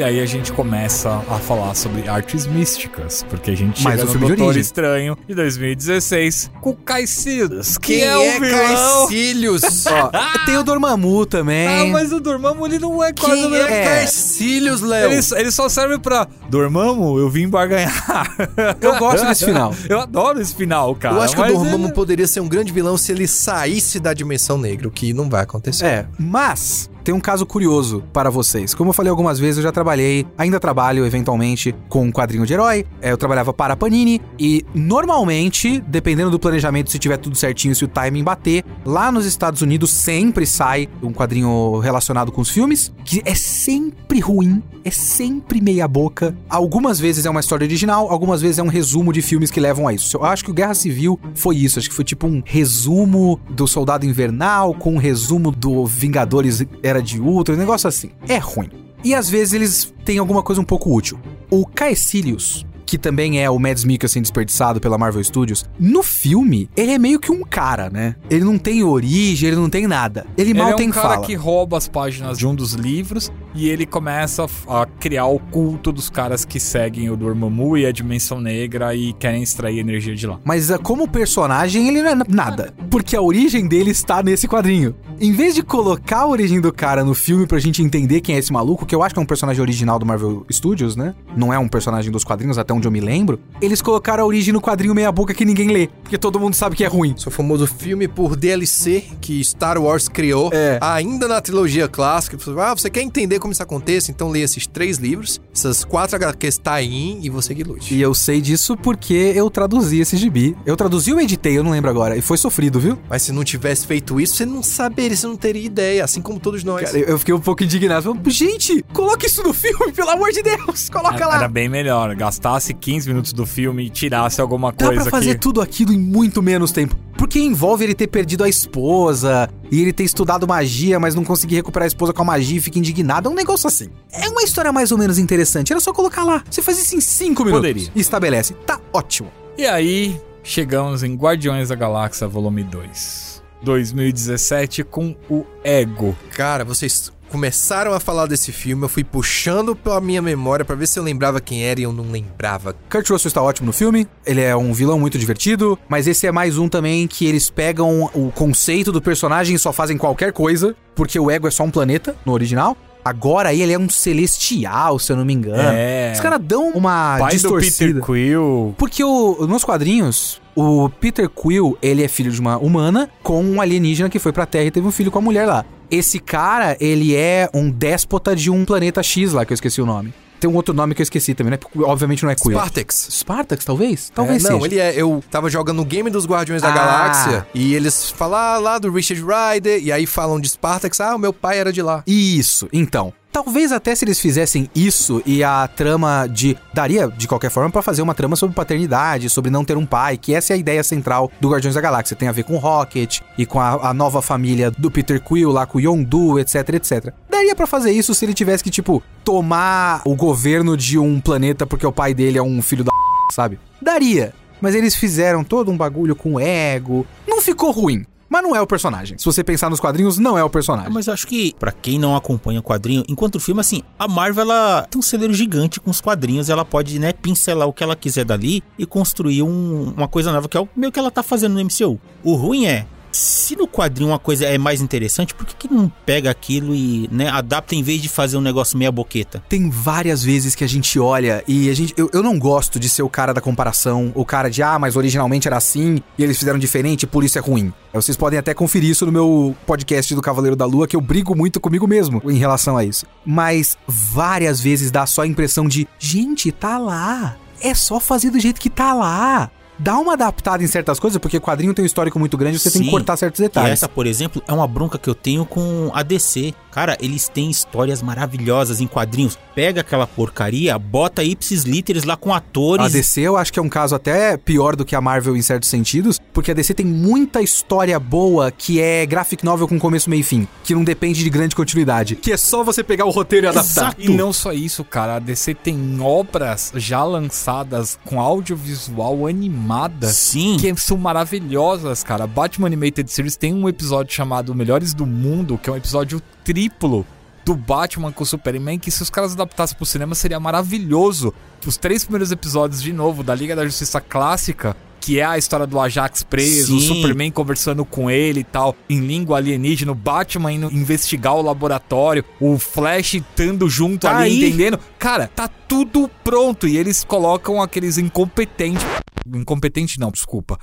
E aí a gente começa a falar sobre artes místicas, porque a gente Mais chega um no Doutor origem. Estranho de 2016 com Caecilius, que Quem é o vilão. Caecilius? Ó, tem o Dormammu também. Ah, mas o Dormammu ele não é quase o Quem mesmo. é É. Caecilius, Léo? Ele, ele só serve pra Dormammu, eu vim barganhar. Eu gosto desse final. Eu adoro esse final, cara. Eu acho que o Dormammu ele- poderia ser um grande vilão se ele saísse da dimensão negra, o que não vai acontecer. É, mas tem um caso curioso para vocês. Como eu falei algumas vezes, eu já trabalhei, ainda trabalho eventualmente com um quadrinho de herói. É, eu trabalhava para a Panini e normalmente, dependendo do planejamento, se tiver tudo certinho, se o timing bater, lá nos Estados Unidos sempre sai um quadrinho relacionado com os filmes, que é sempre ruim, é sempre meia boca. Algumas vezes é uma história original, algumas vezes é um resumo de filmes que levam a isso. Eu acho que o Guerra Civil foi isso, acho que foi tipo um resumo do Soldado Invernal com um resumo do Vingadores Era de Ultron, um negócio assim. É ruim. E às vezes eles têm alguma coisa um pouco útil. O Caecilius, que também é o Mads Mikkelsen desperdiçado pela Marvel Studios, no filme, ele é meio que um cara, né? Ele não tem origem, ele não tem nada. Ele, Ele mal é um tem cara fala. que rouba as páginas de um dos livros e ele começa a criar o culto dos caras que seguem o Dormammu e a Dimensão Negra e querem extrair energia de lá. Mas ah, como personagem, ele não é nada. Porque a origem dele está nesse quadrinho. Em vez de colocar a origem do cara no filme pra gente entender quem é esse maluco, que eu acho que é um personagem original do Marvel Studios, né? Não é um personagem dos quadrinhos, até onde eu me lembro. Eles colocaram a origem no quadrinho meia boca que ninguém lê. Porque todo mundo sabe que é ruim. Seu famoso filme por DLC que Star Wars criou, É. ainda na trilogia clássica. Ah, você quer entender como isso acontece? Então lê esses três livros, essas quatro HQs tie-in e você que lute. E eu sei disso porque eu traduzi esse gibi. Eu traduzi ou editei, eu não lembro agora. E foi sofrido, viu? Mas se não tivesse feito isso, você não saberia, você não teria ideia, assim como todos nós. Cara, eu fiquei um pouco indignado. Falei, Gente, coloca isso no filme, pelo amor de Deus. Coloca Era, lá. era bem melhor, gastasse 15 minutos do filme e tirasse alguma Dá coisa pra fazer que... tudo aquilo em muito menos tempo. Porque envolve ele ter perdido a esposa e ele ter estudado magia, mas não conseguir recuperar a esposa com a magia e fica indignado. É um negócio assim. É uma história mais ou menos interessante. Era só colocar lá. Você faz isso em 5 minutos. Poderia. E estabelece. Tá ótimo. E aí, chegamos em Guardiões da Galáxia Volume 2. 2017 com o Ego. Cara, vocês começaram a falar desse filme, eu fui puxando pela minha memória pra ver se eu lembrava quem era e eu não lembrava. Kurt Russell está ótimo no filme. Ele é um vilão muito divertido. Mas esse é mais um também que eles pegam o conceito do personagem e só fazem qualquer coisa. Porque o Ego é só um planeta no original. Agora ele é um celestial, se eu não me engano. É. Os caras dão uma Pai do distorcida. Peter Quill. Porque o, nos quadrinhos, o Peter Quill, ele é filho de uma humana com um alienígena que foi pra Terra e teve um filho com a mulher lá. Esse cara, ele é um déspota de um planeta X lá, que eu esqueci o nome. Tem um outro nome que eu esqueci também, né? Obviamente não é Quill. Spartax. Spartax, talvez? Talvez É, não, seja. ele é. Eu tava jogando o game dos Guardiões da Ah. Galáxia e eles falam ah, lá do Richard Rider e aí falam de Spartax. Ah, o meu pai era de lá. Isso, então. Talvez até se eles fizessem isso e a trama de. Daria, de qualquer forma, pra fazer uma trama sobre paternidade, sobre não ter um pai, que essa é a ideia central do Guardiões da Galáxia. Tem a ver com o Rocket e com a, a nova família do Peter Quill lá com o Yondu, etc, etc. Daria pra fazer isso se ele tivesse que, tipo, tomar o governo de um planeta porque o pai dele é um filho da. sabe? Daria. Mas eles fizeram todo um bagulho com ego. Não ficou ruim. Mas não é o personagem. Se você pensar nos quadrinhos, não é o personagem. Mas eu acho que, pra quem não acompanha o quadrinho, enquanto o filme, assim, a Marvel, ela tem um celeiro gigante com os quadrinhos, ela pode, né, pincelar o que ela quiser dali e construir um- uma coisa nova, que é o meio que ela tá fazendo no MCU. O ruim é, se no quadrinho uma coisa é mais interessante, por que, que não pega aquilo e, né, adapta em vez de fazer um negócio meia boqueta? Tem várias vezes que a gente olha e a gente. Eu, eu não gosto de ser o cara da comparação, o cara de, ah, mas originalmente era assim e eles fizeram diferente por isso é ruim. É, Vocês podem até conferir isso no meu podcast do Cavaleiro da Lua, que eu brigo muito comigo mesmo em relação a isso. Mas várias vezes dá só a impressão de, gente, tá lá. É só fazer do jeito que tá lá. Dá uma adaptada em certas coisas, porque quadrinho tem um histórico muito grande, você tem que Sim. cortar certos E detalhes. essa, por exemplo, é uma bronca que eu tenho com a DC. Cara, eles têm histórias maravilhosas em quadrinhos. Pega aquela porcaria, bota ipsis literis lá com atores. A DC eu acho que é um caso até pior do que a Marvel em certos sentidos, porque a DC tem muita história boa que é graphic novel com começo, meio e fim, que não depende de grande continuidade, que é só você pegar o roteiro e adaptar. Exato. E não só isso, cara. A DC tem obras já lançadas com audiovisual animada Sim. que são maravilhosas, cara. Batman Animated Series tem um episódio chamado Melhores do Mundo, que é um episódio triplo do Batman com o Superman, que se os caras adaptassem pro cinema seria maravilhoso. Os três primeiros episódios, de novo, da Liga da Justiça Clássica, que é a história do Ajax preso, o Sim. Superman conversando com ele e tal, em língua alienígena, o Batman indo investigar o laboratório, o Flash estando junto Tá ali, aí. entendendo? Cara, tá tudo pronto e eles colocam aqueles incompetentes. Incompetente não, desculpa.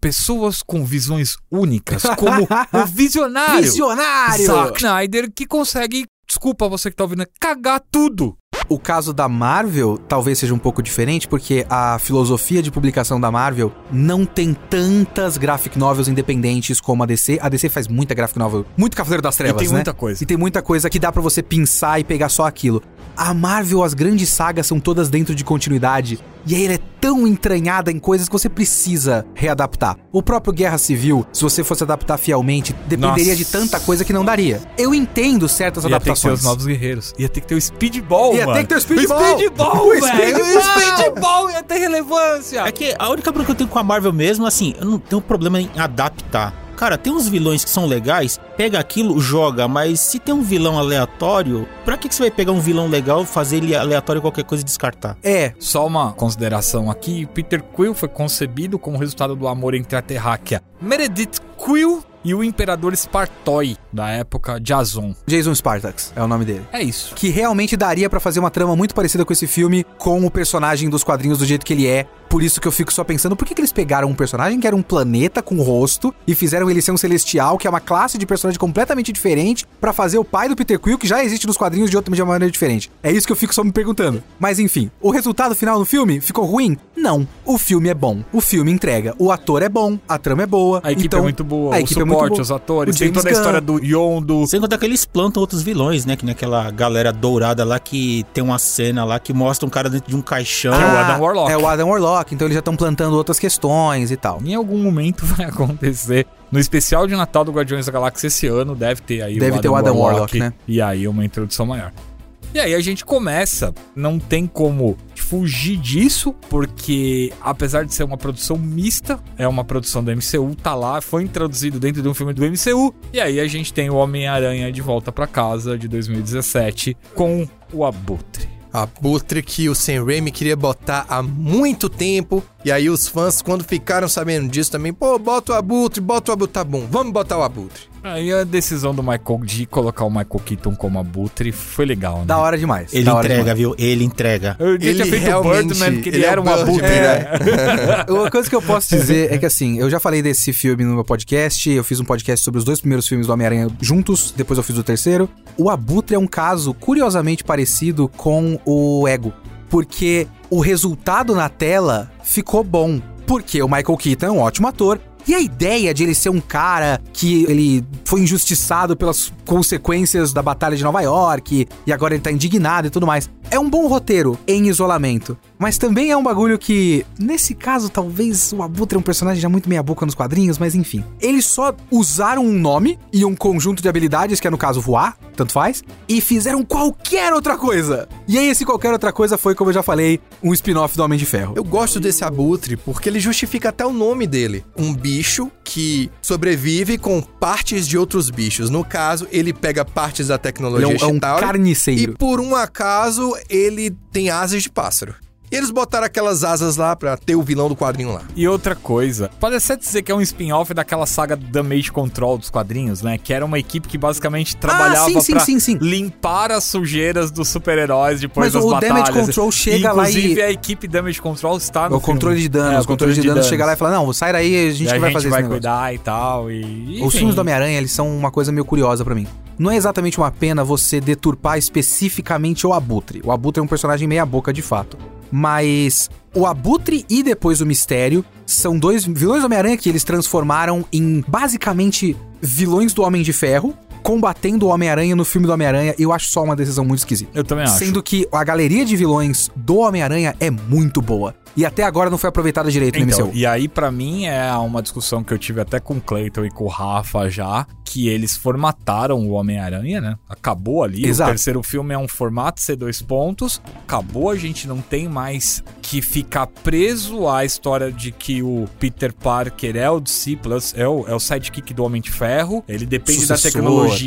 Pessoas com visões únicas, como o visionário. Visionário! Zack Snyder, que consegue, desculpa você que tá ouvindo, cagar tudo. O caso da Marvel talvez seja um pouco diferente, porque a filosofia de publicação da Marvel não tem tantas graphic novels independentes como a DC. A DC faz muita graphic novel, muito Cavaleiro das Trevas, tem né? muita coisa. E tem muita coisa que dá pra você pensar e pegar só aquilo. A Marvel, as grandes sagas são todas dentro de continuidade. E aí ela é tão entranhada em coisas que você precisa readaptar. O próprio Guerra Civil, se você fosse adaptar fielmente, dependeria Nossa. de tanta coisa que não daria. Eu entendo certas Ia ter que ter adaptações. os novos guerreiros. Ia ter que ter o Speedball, Ia mano. ter que ter o Speedball. O Speedball, O velho. Speedball. O Speedball ia ter relevância. É que a única bronca que eu tenho com a Marvel mesmo, assim, eu não tenho problema em adaptar. Cara, tem uns vilões que são legais, pega aquilo, joga, mas se tem um vilão aleatório, pra que, que você vai pegar um vilão legal, fazer ele aleatório qualquer coisa e descartar? É, Só uma consideração aqui: Peter Quill foi concebido como resultado do amor entre a terráquea Meredith Quill e o imperador Spartoi, da época de Azon. Jason Spartax é o nome dele. É isso. Que realmente daria pra fazer uma trama muito parecida com esse filme, com o personagem dos quadrinhos do jeito que ele é. Por isso que eu fico só pensando, por que, que eles pegaram um personagem que era um planeta com rosto e fizeram ele ser um celestial, que é uma classe de personagem completamente diferente, pra fazer o pai do Peter Quill, que já existe nos quadrinhos de outra de uma maneira diferente? É isso que eu fico só me perguntando. Mas enfim, o resultado final no filme ficou ruim? Não. O filme é bom. O filme entrega. O ator é bom, a trama é boa. A equipe então, é muito boa, a o equipe é suporte, boa. os atores, O tem toda a história do Yondo. Sem contar que eles plantam outros vilões, né? Que nem aquela galera dourada lá que tem uma cena lá que mostra um cara dentro de um caixão. é o Adam Warlock. É o Adam Warlock, então eles já estão plantando outras questões e tal. Em algum momento vai acontecer. No especial de Natal do Guardiões da Galáxia esse ano, deve ter aí Deve ter o Adam Warlock, né? E aí uma introdução maior. E aí a gente começa, não tem como fugir disso, porque apesar de ser uma produção mista, é uma produção do MCU, tá lá, foi introduzido dentro de um filme do MCU, e aí a gente tem o Homem-Aranha de volta pra casa de 2017 com o Abutre. Abutre que o Sam Raimi queria botar há muito tempo. E aí os fãs, quando ficaram sabendo disso também, pô, bota o Abutre, bota o Abutre, tá bom, vamos botar o Abutre. Aí a decisão do Michael de colocar o Michael Keaton como Abutre foi legal, né? Da hora demais. Ele hora entrega, demais. viu? Ele entrega. Eu Ele tinha feito o realmente- Birdman, que ele, ele é era o um abutre. Birdman, né? Uma coisa que eu posso dizer é que assim, eu já falei desse filme no meu podcast, eu fiz um podcast sobre os dois primeiros filmes do Homem-Aranha juntos, depois eu fiz o terceiro. O Abutre é um caso curiosamente parecido com o Ego, porque o resultado na tela ficou bom, porque o Michael Keaton é um ótimo ator. E a ideia de ele ser um cara que ele foi injustiçado pelas consequências da Batalha de Nova York e agora ele tá indignado e tudo mais. É um bom roteiro em isolamento. Mas também é um bagulho que, nesse caso, talvez o Abutre é um personagem já muito meia-boca nos quadrinhos, mas enfim. Eles só usaram um nome e um conjunto de habilidades, que é no caso voar, tanto faz, e fizeram qualquer outra coisa. E aí, esse qualquer outra coisa foi, como eu já falei, um spin-off do Homem de Ferro. Eu gosto desse abutre porque ele justifica até o nome dele. Um bicho que sobrevive com partes de outros bichos. No caso, ele pega partes da Ele tecnologia é um, é um Chitauri e carniceiro. por um acaso ele tem asas de pássaro. E eles botaram aquelas asas lá pra ter o vilão do quadrinho lá. E outra coisa, pode até dizer que é um spin-off daquela saga Damage Control dos quadrinhos, né? Que era uma equipe que basicamente trabalhava sim, sim, pra sim, sim. limpar as sujeiras dos super-heróis depois Mas das o batalhas. Damage Control chega lá e- Inclusive, a equipe Damage Control está no O controle de danos, É, o controle de danos chega lá e fala: Não, sai daí, a gente e a que vai gente fazer vai esse negócio. cuidar e tal. E, Os filmes do Homem-Aranha, eles são uma coisa meio curiosa pra mim. Não é exatamente uma pena você deturpar especificamente o Abutre. O Abutre é um personagem meia-boca de fato. Mas o Abutre e depois o Mistério são dois vilões do Homem-Aranha que eles transformaram em basicamente vilões do Homem de Ferro, combatendo o Homem-Aranha no filme do Homem-Aranha. Eu acho só uma decisão muito esquisita. Eu também acho. Sendo que a galeria de vilões do Homem-Aranha é muito boa. E até agora não foi aproveitada direito no Então, MCU. e aí pra mim é uma discussão que eu tive até com o Clayton e com o Rafa já, que eles formataram o Homem-Aranha, né? Acabou ali. Exato. O terceiro filme é um formato C2 pontos. Acabou, a gente não tem mais que ficar preso à história de que o Peter Parker é o discípulo, é o, é o sidekick do Homem de Ferro. Ele depende da Sucessor.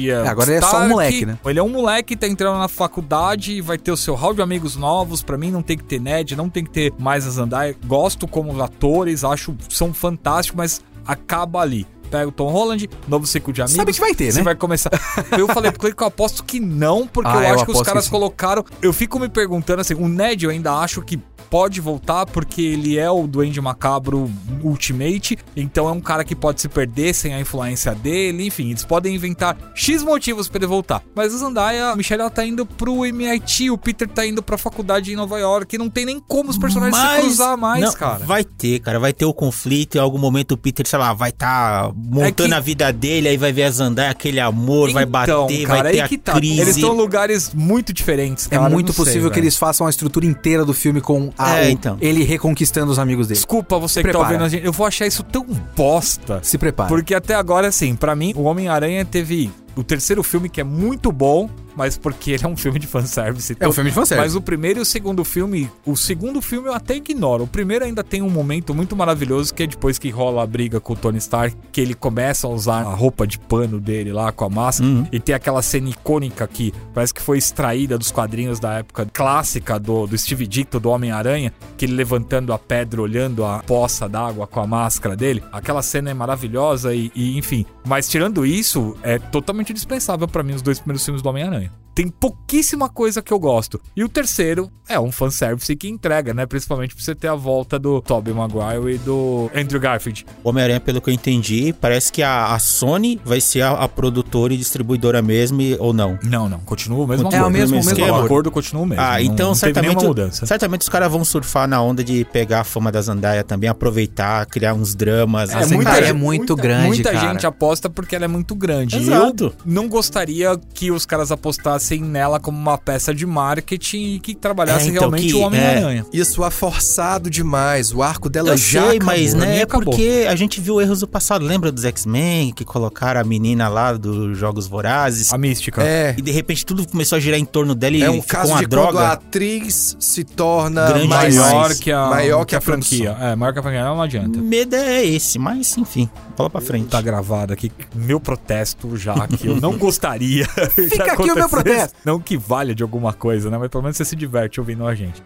É, agora é só um Stark. moleque, né? Ele é um moleque, tá entrando na faculdade e vai ter o seu hall de amigos novos. Pra mim, não tem que ter Ned, não tem que ter mais as Zendaya. Gosto como atores, acho são fantásticos, mas acaba ali. Pega o Tom Holland, novo ciclo de amigos. Sabe que vai ter, Você né? vai começar. Eu falei pro que eu aposto que não, porque Ah, eu eu acho que os caras que colocaram. Eu fico me perguntando assim, o Ned eu ainda acho que pode voltar porque ele é o Duende Macabro Ultimate, então é um cara que pode se perder sem a influência dele, enfim, eles podem inventar X motivos pra ele voltar. Mas a Zendaya, a Michelle ela tá indo pro MIT, o Peter tá indo pra faculdade em Nova York, não tem nem como os personagens se Mas- cruzar mais, não, cara. Vai ter, cara. Vai ter o conflito. Em algum momento o Peter, sei lá, vai estar montando É que- a vida dele. Aí vai ver a Zandaya, aquele amor, vai bater, Então, cara, vai ter a que tá. crise. Eles estão em lugares muito diferentes, É cara. eu muito não sei, possível que velho. eles façam a estrutura inteira do filme com a- É, então. ele reconquistando os amigos dele. Desculpa você Se que tá prepara. ouvindo a gente. Eu vou achar isso tão bosta. Se prepara. Porque até agora, assim, pra mim, o Homem-Aranha teve o terceiro filme que é muito bom, mas porque ele é um filme de fanservice. É um filme de fanservice. Mas o primeiro e o segundo filme, o segundo filme eu até ignoro. O primeiro ainda tem um momento muito maravilhoso que é depois que rola a briga com o Tony Stark, que ele começa a usar a roupa de pano dele lá com a máscara Uhum. e tem aquela cena icônica que parece que foi extraída dos quadrinhos da época clássica do, do Steve Ditko, do Homem-Aranha, que ele levantando a pedra, olhando a poça d'água com a máscara dele. Aquela cena é maravilhosa e, e, enfim. Mas tirando isso, é totalmente dispensável pra mim os dois primeiros filmes do Homem-Aranha. Tem pouquíssima coisa que eu gosto. E o terceiro é um fanservice que entrega, né? Principalmente pra você ter a volta do Tobey Maguire e do Andrew Garfield. Homem-Aranha, pelo que eu entendi, parece que a, a Sony vai ser a, a produtora e distribuidora mesmo, e- ou não. Não, não. Continua o mesmo É acordo. o mesmo- o mesmo o acordo. continua o mesmo. Ah, não- então não teve certamente, mudança. certamente os caras vão surfar na onda de pegar a fama da Zandaya também, aproveitar, criar uns dramas. É, assim, muita cara, é muito grande, Muita cara. gente aposta porque ela é muito grande. Exato. Eu não gostaria que os caras apostassem nela como uma peça de marketing e que trabalhasse É, então, realmente que- o Homem-Aranha. Ia soar forçado demais. O arco dela Eu já sei, acabou. mas né, é porque a gente viu erros do passado. Lembra dos X-Men que colocaram a menina lá dos Jogos Vorazes? A mística. É. E de repente tudo começou a girar em torno dela e É um caso de droga. quando a atriz se torna Grande maior que a, maior que a franquia. produção. É, maior que a franquia. Não adianta. Medo é esse, mas enfim, bola pra frente. Tá gravado aqui meu protesto já, que eu não gostaria. Fica aqui o meu protesto. Não que valha de alguma coisa, né? Mas pelo menos você se diverte ouvindo a gente.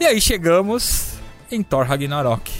E aí chegamos em Thor Ragnarok.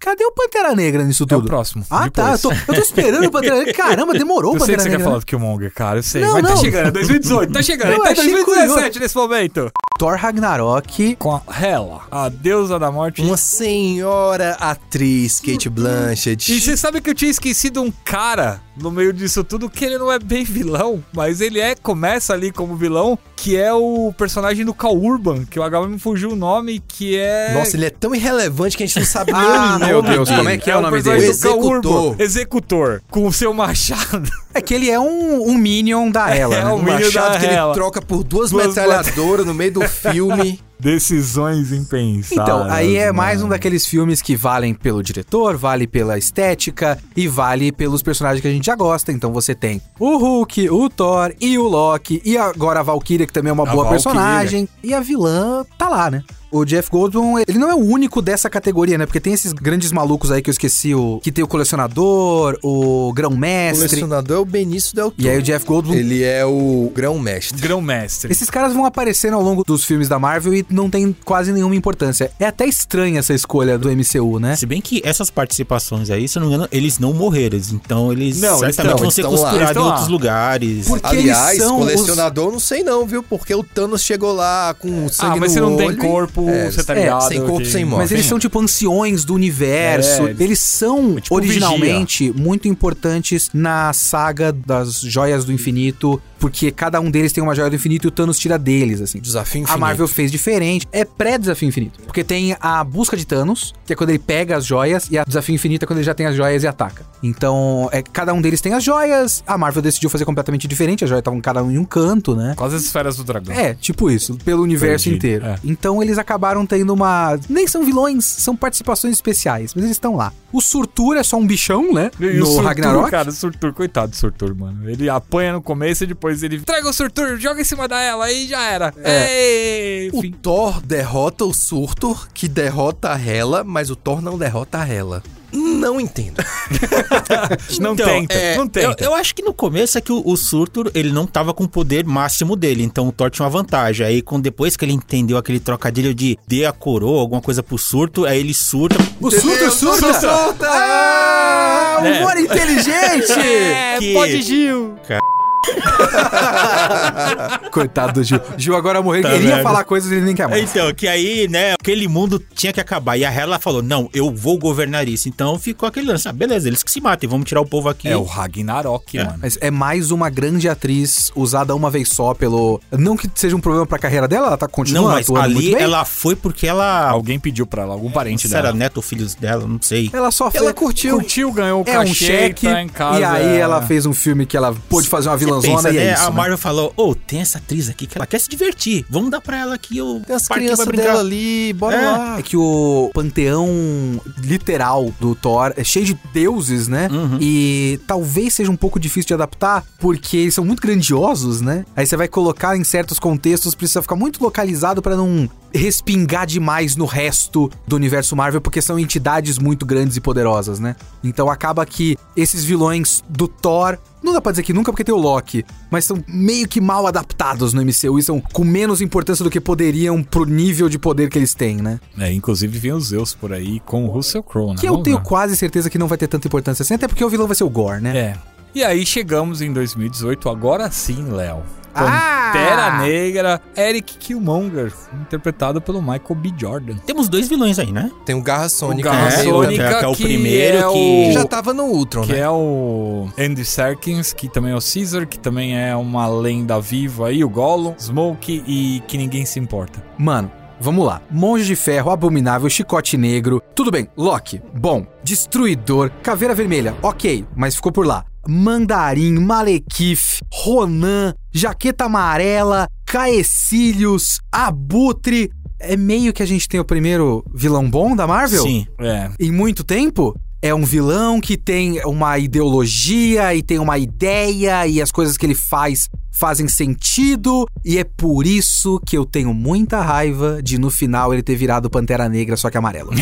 Cadê o Pantera Negra nisso É o tudo? próximo. ah, tá. Eu depois. tô, eu tô esperando o Pantera Negra. Caramba, demorou o Eu sei Pantera que você quer Negra. falar do Killmonger, cara, eu sei. Não, mas tá não. chegando, é 2018, tá chegando, Não, tá achei 2017 nesse momento. Thor Ragnarok. Com a Hela, a deusa da morte. Uma senhora atriz, Kate Blanchett. E você sabe que eu tinha esquecido um cara no meio disso tudo que ele não é bem vilão, mas ele é começa ali como vilão, que é o personagem do Cal Urban, que o agora me fugiu o nome, que é Nossa, ele é tão irrelevante que a gente não sabe nem Ah, o nome meu Deus, como é que é o nome dele? Cal Executor. Executor, com o seu machado. É que ele é um, um Minion da Ela, É, né? o Um Minion machado da que ele Hela. troca por duas, Duas metralhadoras no meio do filme. Decisões impensadas. Então, aí é mano. mais um daqueles filmes que valem pelo diretor, vale pela estética e vale pelos personagens que a gente já gosta. Então você tem o Hulk, o Thor e o Loki e agora a Valkyria, que também é uma A boa Valkyria. personagem. E a vilã tá lá, né? O Jeff Goldblum, ele não é o único dessa categoria, né? Porque tem esses grandes malucos aí que eu esqueci, o que tem o colecionador, o O grão-mestre. colecionador é o Benício Del Toro. E aí o Jeff Goldblum Ele é o grão-mestre. Grão-mestre. Esses caras vão aparecendo ao longo dos filmes da Marvel e não tem quase nenhuma importância. É até estranha essa escolha do MCU, né? Se bem que essas participações aí, se eu não me engano, eles não morreram. Então eles Não, certamente tão- vão ser costurados em outros lá. lugares. Porque Aliás, são os- colecionador, não sei não, viu? Porque o Thanos chegou lá com sangue Ah, mas no você não tem olho e- corpo, É, você tá é, ligado? sem corpo, que- sem morte. Mas eles são tipo anciões do universo. É, eles são tipo originalmente muito importantes na saga das joias do infinito, porque cada um deles tem uma joia do infinito e o Thanos tira deles, assim. Desafio A infinito. Marvel fez diferente. É pré-desafio infinito. Porque tem a busca de Thanos, que é quando ele pega as joias, e a desafio infinito é quando ele já tem as joias e ataca. Então, é, cada um deles tem as joias. A Marvel decidiu fazer completamente diferente. As joias estavam cada um em um canto, né? Quase as esferas do dragão. É, tipo isso, pelo universo Entendi, inteiro. é. Então eles acabaram tendo uma. Nem são vilões, são participações especiais, mas eles estão lá. O Surtur é só um bichão, né? E o no Surtur, Ragnarok. cara, o Surtur, coitado do Surtur, mano. Ele apanha no começo e depois ele traga o Surtur, joga em cima dela e já era. Ei, O fim. Thor derrota o Surtur, que derrota a Hela, mas o Thor não derrota a Hela. Não entendo. Não Então, tenta, é, não tenta. Eu, eu acho que no começo é que o, o Surtur, ele não tava com o poder máximo dele, então o Thor tinha uma vantagem. Aí, com, depois que ele entendeu aquele trocadilho de dê a coroa, alguma coisa pro Surto, aí ele surta. O Surtur surta! Surta! Ah, É. humor inteligente! É, que- pode Gil. Coitado do Gil. Gil agora morreu. Tá Ele queria falar coisas e ele nem quer mais. Então, que aí, né, aquele mundo tinha que acabar. E a Hela falou: não, eu vou governar isso. Então ficou aquele lance. Ah, beleza, eles que se matem, vamos tirar o povo aqui. É o Ragnarok, É. mano. Mas é mais uma grande atriz usada uma vez só pelo. Não que seja um problema pra carreira dela, ela tá Não, continuando mas atuando muito ali bem. ela foi porque ela. Alguém pediu pra ela, algum parente Se dela. era neto ou filhos dela, não sei. Ela só fez. Ela curtiu. Curtiu, ganhou o É um cachê, cheque. tá em casa. e aí é. ela fez um filme que ela pôde fazer uma Você vilãzona pensa, e é né? isso. a né? Marvel falou: Ô, tem essa atriz aqui que ela quer se divertir. Vamos dar pra ela aqui o Tem as crianças pra brincar." dela ali, bora É. lá. É que o panteão literal do Thor é cheio de deuses, né? Uhum. E talvez seja um pouco difícil de adaptar, porque eles são muito grandiosos, né? Aí você vai colocar em certos contextos, precisa ficar muito localizado pra não respingar demais no resto do universo Marvel, porque são entidades muito grandes e poderosas, né? Então acaba que esses vilões do Thor, não dá pra dizer que nunca porque tem o Loki, mas são meio que mal adaptados no MCU e são com menos importância do que poderiam pro nível de poder que eles têm, né? É, inclusive vem os Zeus por aí com o Russell Crowe, né? Que eu Vamos tenho ver. quase certeza que não vai ter tanta importância assim, até porque o vilão vai ser o Gore, né? É. E aí chegamos em 2018, agora sim, Léo. Ah! Pantera Negra, Eric Killmonger, interpretado pelo Michael B. Jordan. Temos dois vilões aí, né? Tem o Garra Sônica. o Garra meio, Sônica, que é o que primeiro é que- o- Que já tava no Ultron, Que né? é o Andy Serkins, que também é o Caesar, que também é uma lenda viva aí, o Gollum, Smoke e que ninguém se importa. Mano, vamos lá. Monge de Ferro, Abominável, Chicote Negro. Tudo bem, Loki, bom. Destruidor, Caveira Vermelha, ok, mas ficou por lá. Mandarim, Malekith, Ronan, Jaqueta Amarela, Caecilius, Abutre. É meio que a gente tem o primeiro vilão bom da Marvel? Sim. É. em muito tempo, é um vilão que tem uma ideologia e tem uma ideia e as coisas que ele faz fazem sentido e é por isso que eu tenho muita raiva de no final ele ter virado Pantera Negra só que amarelo.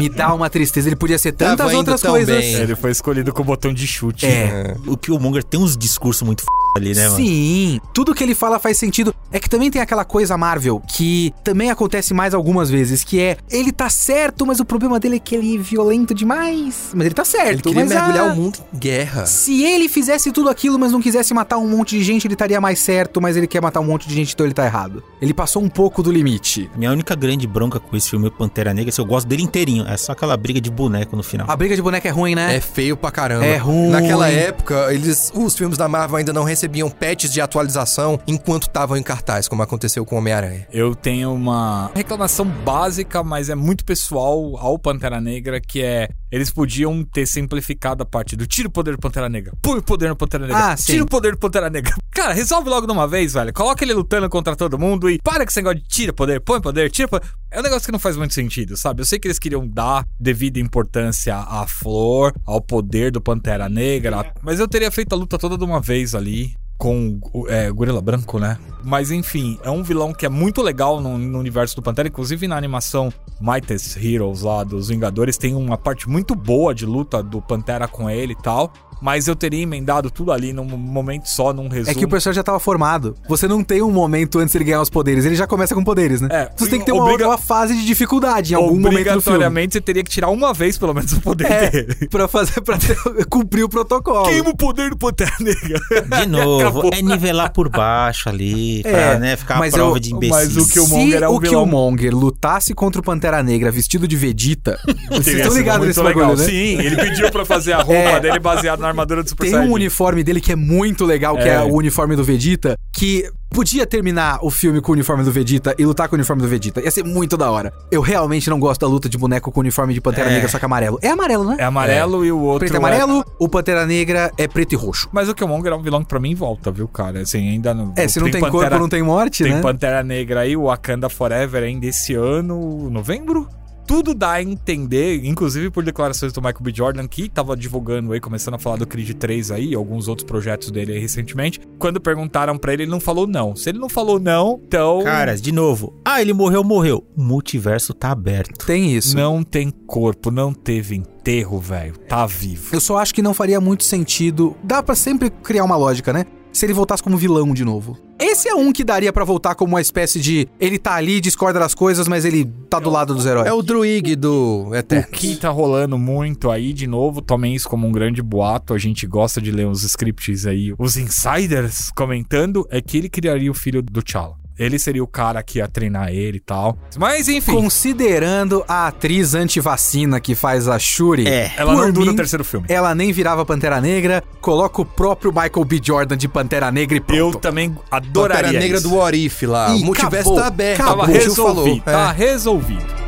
Me dá uma tristeza, ele podia ser tantas Tava outras coisas. bem. Ele foi escolhido com o botão de chute. É. O Killmonger tem uns discursos muito f... ali, né, mano? Sim, tudo que ele fala faz sentido. É que também tem aquela coisa Marvel que também acontece mais algumas vezes, que é ele tá certo, mas o problema dele é que ele é violento demais. Mas ele tá certo. Ele queria mas, mergulhar ah, o mundo em guerra. Se ele fizesse tudo aquilo, mas não quisesse matar um monte de gente, ele estaria mais certo, mas ele quer matar um monte de gente, então ele tá errado. Ele passou um pouco do limite. Minha única grande bronca com esse filme Pantera Negra é que eu gosto dele inteirinho. É só aquela briga de boneco no final. A briga de boneca é ruim, né? É feio pra caramba. É ruim. Naquela época, eles, os filmes da Marvel ainda não recebiam patches de atualização enquanto estavam em cartaz, como aconteceu com Homem-Aranha. Eu tenho uma reclamação básica, mas é muito pessoal ao Pantera Negra, que é eles podiam ter simplificado a parte do tira o poder do Pantera Negra, põe o poder no Pantera Negra, Ah, sim. tira o poder do Pantera Pantera Negra. Cara, resolve logo de uma vez, velho. Coloca ele lutando contra todo mundo e para com esse negócio de tira poder, põe poder, tira poder. É um negócio que não faz muito sentido, sabe? Eu sei que eles queriam dar devida importância à flor, ao poder do Pantera Negra, mas eu teria feito a luta toda de uma vez ali com é, Gorila Branco, né? Mas enfim, é um vilão que é muito legal no, no, universo do Pantera. Inclusive na animação Mightiest Heroes lá dos Vingadores tem uma parte muito boa de luta do Pantera com ele e tal mas eu teria emendado tudo ali num momento só, num resumo. É que o personagem já tava formado. Você não tem um momento antes de ele ganhar os poderes, ele já começa com poderes, né? É, você tem que ter uma, uma, fase de dificuldade em algum momento do filme. Obrigatoriamente você teria que tirar uma vez pelo menos o poder é, dele. Pra fazer, pra ter, cumprir o protocolo. Queima o poder do Pantera Negra. De novo, é nivelar por baixo ali, pra, é, né, ficar mas uma prova eu, de imbecil. Mas o Killmonger é um o vilão... Killmonger lutasse contra o Pantera Negra vestido de Vegeta, vocês estão ligados nesse legal. bagulho, né? Sim, ele pediu pra fazer a roupa é. dele baseado na armadura do Super Tem um uniforme dele que é muito legal, que é, é o uniforme do Vegeta, que podia terminar o filme com o uniforme do Vegeta e lutar com o uniforme do Vegeta. Ia ser muito da hora. Eu realmente não gosto da luta de boneco com o uniforme de Pantera é. Negra, só que amarelo. É amarelo, né? É amarelo é. e o outro. Preto e amarelo, é... o Pantera Negra é preto e roxo. Mas o Killmonger é um vilão que pra mim volta, viu, cara? Assim, ainda não. É, se não tem, tem Pantera... corpo, não tem morte, tem né? Tem Pantera Negra aí, o Wakanda Forever ainda esse ano, novembro? Tudo dá a entender, inclusive por declarações do Michael B. Jordan, que tava divulgando aí, começando a falar do Creed 3 aí, alguns outros projetos dele aí recentemente. Quando perguntaram para ele, ele não falou não. Se ele não falou não, então. Caras, de novo. Ah, ele morreu, morreu. O multiverso tá aberto. Tem isso. Não tem corpo, não teve enterro, velho. Tá vivo. Eu só acho que não faria muito sentido. Dá para sempre criar uma lógica, né? Se ele voltasse como vilão de novo. Esse é um que daria para voltar como uma espécie de. Ele tá ali, discorda das coisas, mas ele tá do lado dos heróis. É o Druig do Eternos. O que tá rolando muito aí, de novo, tomem isso como um grande boato. A gente gosta de ler os scripts aí, os insiders comentando, é que ele criaria o filho do T'Challa. Ele seria o cara que ia treinar ele e tal. Mas enfim. Considerando a atriz anti-vacina que faz a Shuri. É. Ela não dura no terceiro filme. Ela nem virava Pantera Negra. Coloca o próprio Michael B. Jordan de Pantera Negra e pronto. Eu também adoraria. Pantera Negra isso. do Orif lá. E o multiverso acabou, tá aberto. Acabou. Tava resolvido. Tá é. resolvido.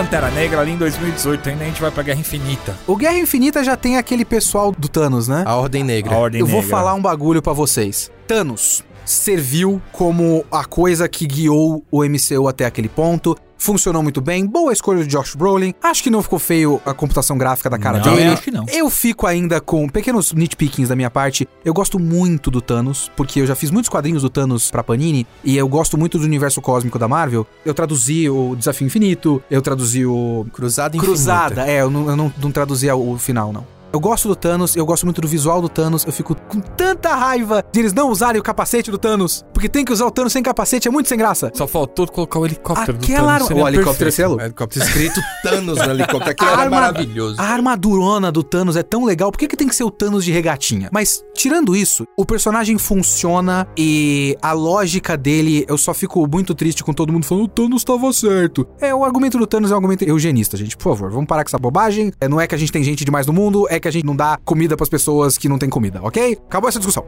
Pantera Negra ali em 2018, ainda a gente vai pra Guerra Infinita. O Guerra Infinita já tem aquele pessoal do Thanos, né? A Ordem Negra. A Ordem Eu Negra. vou falar um bagulho para vocês. Thanos serviu como a coisa que guiou o MCU até aquele ponto funcionou muito bem. Boa escolha de Josh Brolin. Acho que não ficou feio a computação gráfica da cara não, dele. acho que não. Eu fico ainda com pequenos nitpickings da minha parte. Eu gosto muito do Thanos, porque eu já fiz muitos quadrinhos do Thanos pra Panini e eu gosto muito do universo cósmico da Marvel. Eu traduzi o Desafio Infinito, eu traduzi o Cruzada Infinita. Cruzada, é, eu não, eu não, não traduzia o final não. Eu gosto do Thanos, eu gosto muito do visual do Thanos, eu fico com tanta raiva de eles não usarem o capacete do Thanos, porque tem que usar o Thanos sem capacete, é muito sem graça. Só faltou colocar o helicóptero Aquela do Thanos. O helicóptero é O helicóptero escrito Thanos no helicóptero, aquilo era arma... maravilhoso. A armadurona do Thanos é tão legal, por que, que tem que ser o Thanos de regatinha? Mas, tirando isso, o personagem funciona e a lógica dele, eu só fico muito triste com todo mundo falando o Thanos tava certo. É, o argumento do Thanos é um argumento eugenista, gente, por favor, vamos parar com essa bobagem. É, não é que a gente tem gente demais no mundo, é que a gente não dá comida para as pessoas que não têm comida, ok? Acabou essa discussão.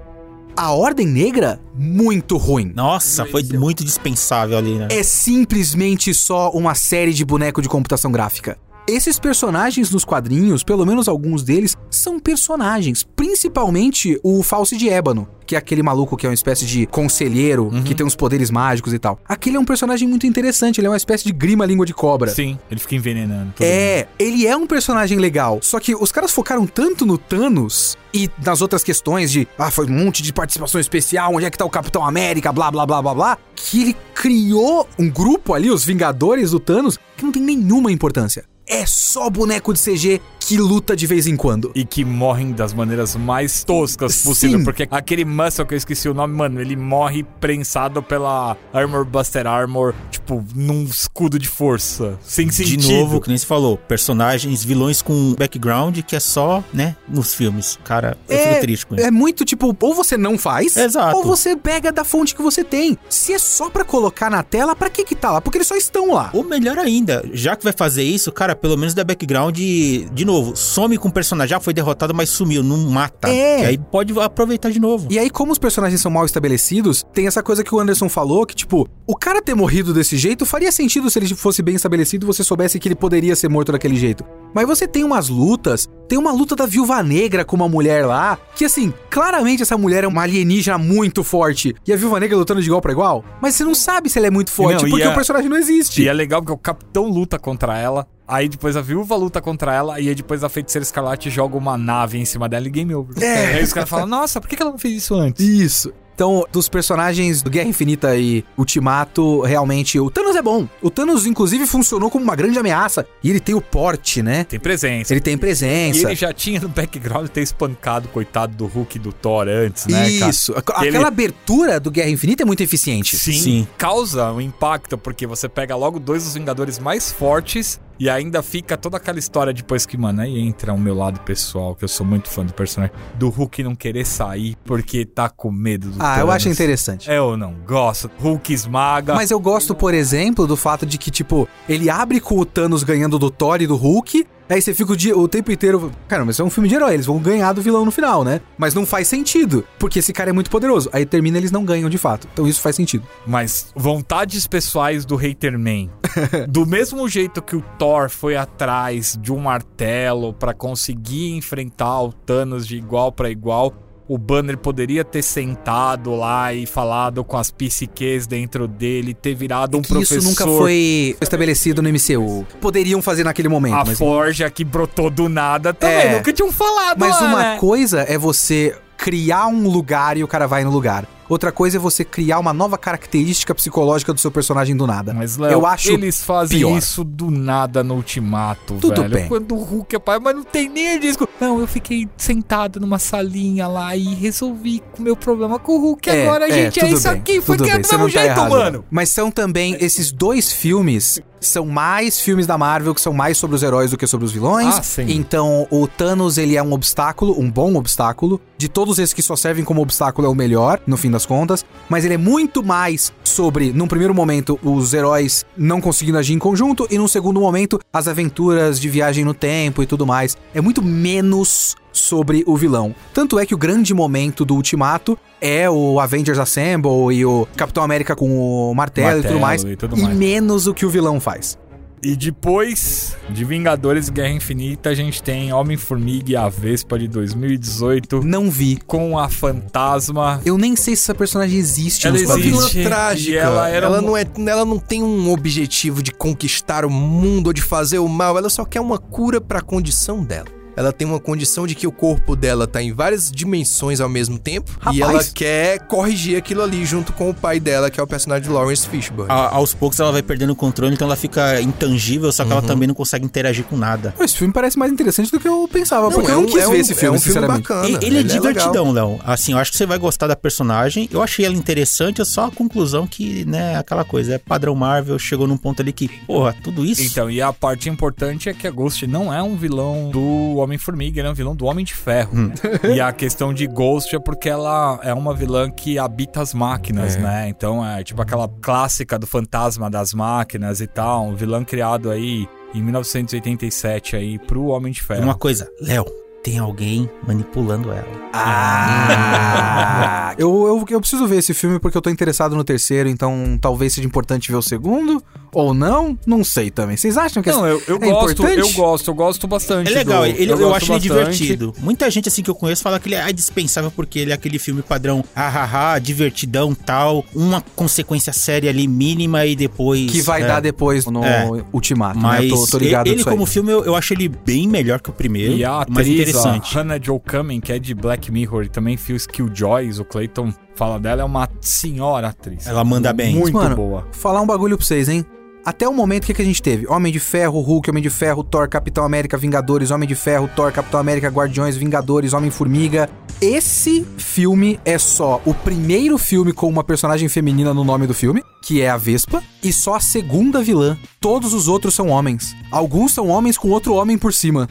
A Ordem Negra, muito ruim. Nossa, foi muito dispensável ali, né? É simplesmente só uma série de boneco de computação gráfica. Esses personagens nos quadrinhos, pelo menos alguns deles, são personagens. Principalmente o False de Ébano, que é aquele maluco que é uma espécie de conselheiro, uhum. que tem uns poderes mágicos e tal. Aquele é um personagem muito interessante, ele é uma espécie de grima língua de cobra. Sim, ele fica envenenando. É, mundo. ele é um personagem legal. Só que os caras focaram tanto no Thanos e nas outras questões de, ah, foi um monte de participação especial, onde é que tá o Capitão América, blá blá blá blá blá, que ele criou um grupo ali, os Vingadores do Thanos, que não tem nenhuma importância é só boneco de CG que luta de vez em quando. E que morrem das maneiras mais toscas possível. Porque aquele muscle que eu esqueci o nome, mano, ele morre prensado pela Armor Buster Armor, tipo, num escudo de força. Sem sentido. De novo, que nem se falou, personagens, vilões com background que é só, né, nos filmes. Cara, eu é, fico triste com isso. É muito tipo, ou você não faz, Exato. ou você pega da fonte que você tem. Se é só pra colocar na tela, pra que que tá lá? Porque eles só estão lá. Ou melhor ainda, já que vai fazer isso, cara, pelo menos dá background e, de novo, some com o personagem. Já foi derrotado, mas sumiu, não mata. É. E aí pode aproveitar de novo. E aí, como os personagens são mal estabelecidos, tem essa coisa que o Anderson falou, que, tipo, o cara ter morrido desse jeito faria sentido se ele fosse bem estabelecido e você soubesse que ele poderia ser morto daquele jeito. Mas você tem umas lutas, tem uma luta da Viúva Negra com uma mulher lá, que assim, claramente essa mulher é uma alienígena muito forte. E a Viúva Negra lutando de igual pra igual, mas você não sabe se ela é muito forte, Não, porque a- o personagem não existe. E é legal porque o capitão luta contra ela. Aí depois a viúva luta contra ela. E aí depois a feiticeira escarlate joga uma nave em cima dela e game over. É. Aí os caras falam, nossa, por que ela não fez isso antes? Isso. Então, dos personagens do Guerra Infinita e Ultimato, realmente, o Thanos é bom. O Thanos, inclusive, funcionou como uma grande ameaça. E ele tem o porte, né? Tem presença. Ele tem E presença. ele já tinha no background ter espancado coitado do Hulk e do Thor antes, né, cara? Isso. Ele- Aquela abertura do Guerra Infinita é muito eficiente. Sim, Sim. causa um impacto, porque você pega logo dois dos Vingadores mais fortes e ainda fica toda aquela história depois que, mano, aí entra o meu lado pessoal, que eu sou muito fã do personagem, do Hulk não querer sair porque tá com medo do Ah, eu Thanos. acho interessante. Eu não gosto. Hulk esmaga. Mas eu gosto, por exemplo, do fato de que, tipo, ele abre com o Thanos ganhando do Thor e do Hulk. Aí você fica o, dia, o tempo inteiro. Cara, mas é um filme de herói, eles vão ganhar do vilão no final, né? Mas não faz sentido, porque esse cara é muito poderoso. Aí termina, eles não ganham de fato. Então isso faz sentido. Mas vontades pessoais do Haterman. do mesmo jeito que o Thor foi atrás de um martelo pra conseguir enfrentar o Thanos de igual pra igual, o Banner poderia ter sentado lá e falado com as psiques dentro dele, ter virado um que professor. isso nunca foi estabelecido no MCU. Poderiam fazer naquele momento, A mas. forja que brotou do nada também. É. Nunca tinham falado Mas lá, uma né? coisa é você criar um lugar e o cara vai no lugar. Outra coisa é você criar uma nova característica psicológica do seu personagem do nada. Mas, Léo, eu acho eles fazem pior. isso do nada no ultimato, Tudo velho. bem. Quando o Hulk é pai, mas não tem nem disco. Não, eu fiquei sentado numa salinha lá e resolvi o meu problema com o Hulk. Agora, gente, é tudo isso bem, aqui. Foi é bem, do mesmo tá jeito, errado. mano. Mas são também esses dois filmes são mais filmes da Marvel que são mais sobre os heróis do que sobre os vilões. Ah, sim. Então, o Thanos, ele é um obstáculo, um bom obstáculo. De todos esses que só servem como obstáculo é o melhor, no fim das contas, mas ele é muito mais sobre, num primeiro momento, os heróis não conseguindo agir em conjunto e num segundo momento, as aventuras de viagem no tempo e tudo mais. É muito menos sobre o vilão. Tanto é que o grande momento do Ultimato é o Avengers Assemble e o Capitão América com o martelo, e tudo Martelo mais, e tudo mais. menos o que o vilão faz. E depois de Vingadores Guerra Infinita, a gente tem Homem-Formiga e a Vespa de 2018 Não vi. com a Fantasma. Eu nem sei se essa personagem existe Ela nos Uma vilã existe. trágica. Ela era um- não é, ela não tem um objetivo de conquistar o mundo ou de fazer o mal. Ela só quer uma cura pra condição dela. Ela tem uma condição de que o corpo dela tá em várias dimensões ao mesmo tempo. E Rapaz. ela quer corrigir aquilo ali junto com o pai dela, que é o personagem de Lawrence Fishburne. A- aos poucos ela vai perdendo o controle, então ela fica intangível, só que Uhum. ela também não consegue interagir com nada. Esse filme parece mais interessante do que eu pensava, porque eu é não um- quis é ver um- esse filme, é um filme bacana. E- ele é legal. divertidão, Léo. Assim, eu acho que você vai gostar da personagem. Eu achei ela interessante, é só a conclusão que, né, aquela coisa, é padrão Marvel, chegou num ponto ali que, porra, tudo isso. Então, e a parte importante é que a Ghost não é um vilão do Homem-Formiga, ele é um vilão do Homem de Ferro. e a questão de Ghost é porque ela é uma vilã que habita as máquinas, É. né? Então é tipo aquela clássica do fantasma das máquinas e tal, um vilão criado aí em 1987 aí pro Homem de Ferro. Uma coisa, Léo, tem alguém manipulando ela. Ah! eu, eu, eu preciso ver esse filme porque eu tô interessado no terceiro, então talvez seja importante ver o segundo. Ou não? Não sei também. Vocês acham que Não, eu, eu é gosto, importante? eu gosto, eu gosto bastante. É legal, do- ele, eu, gosto acho ele bastante. divertido. Muita gente assim que eu conheço fala que ele é dispensável porque ele é aquele filme padrão, hahaha, divertidão, tal, uma consequência séria ali mínima e depois que vai é. dar depois no É. Ultimato, Mas né? Tô, tô ligado ele disso como aí. filme eu, eu acho ele bem melhor que o primeiro, E a mais atriz, interessante. a Hannah Jo Kamen, que é de Black Mirror e também fez Killjoys, o Clayton fala dela, é uma senhora atriz. Ela manda bem. Muito Mano, boa. Falar um bagulho pra vocês, hein? Até o momento, o que, que a gente teve? Homem de Ferro, Hulk, Homem de Ferro, Thor, Capitão América, Vingadores, Homem de Ferro, Thor, Capitão América, Guardiões, Vingadores, Homem-Formiga. Esse filme é só o primeiro filme com uma personagem feminina no nome do filme, que é a Vespa, e só a segunda vilã. Todos os outros são homens. Alguns são homens com outro homem por cima.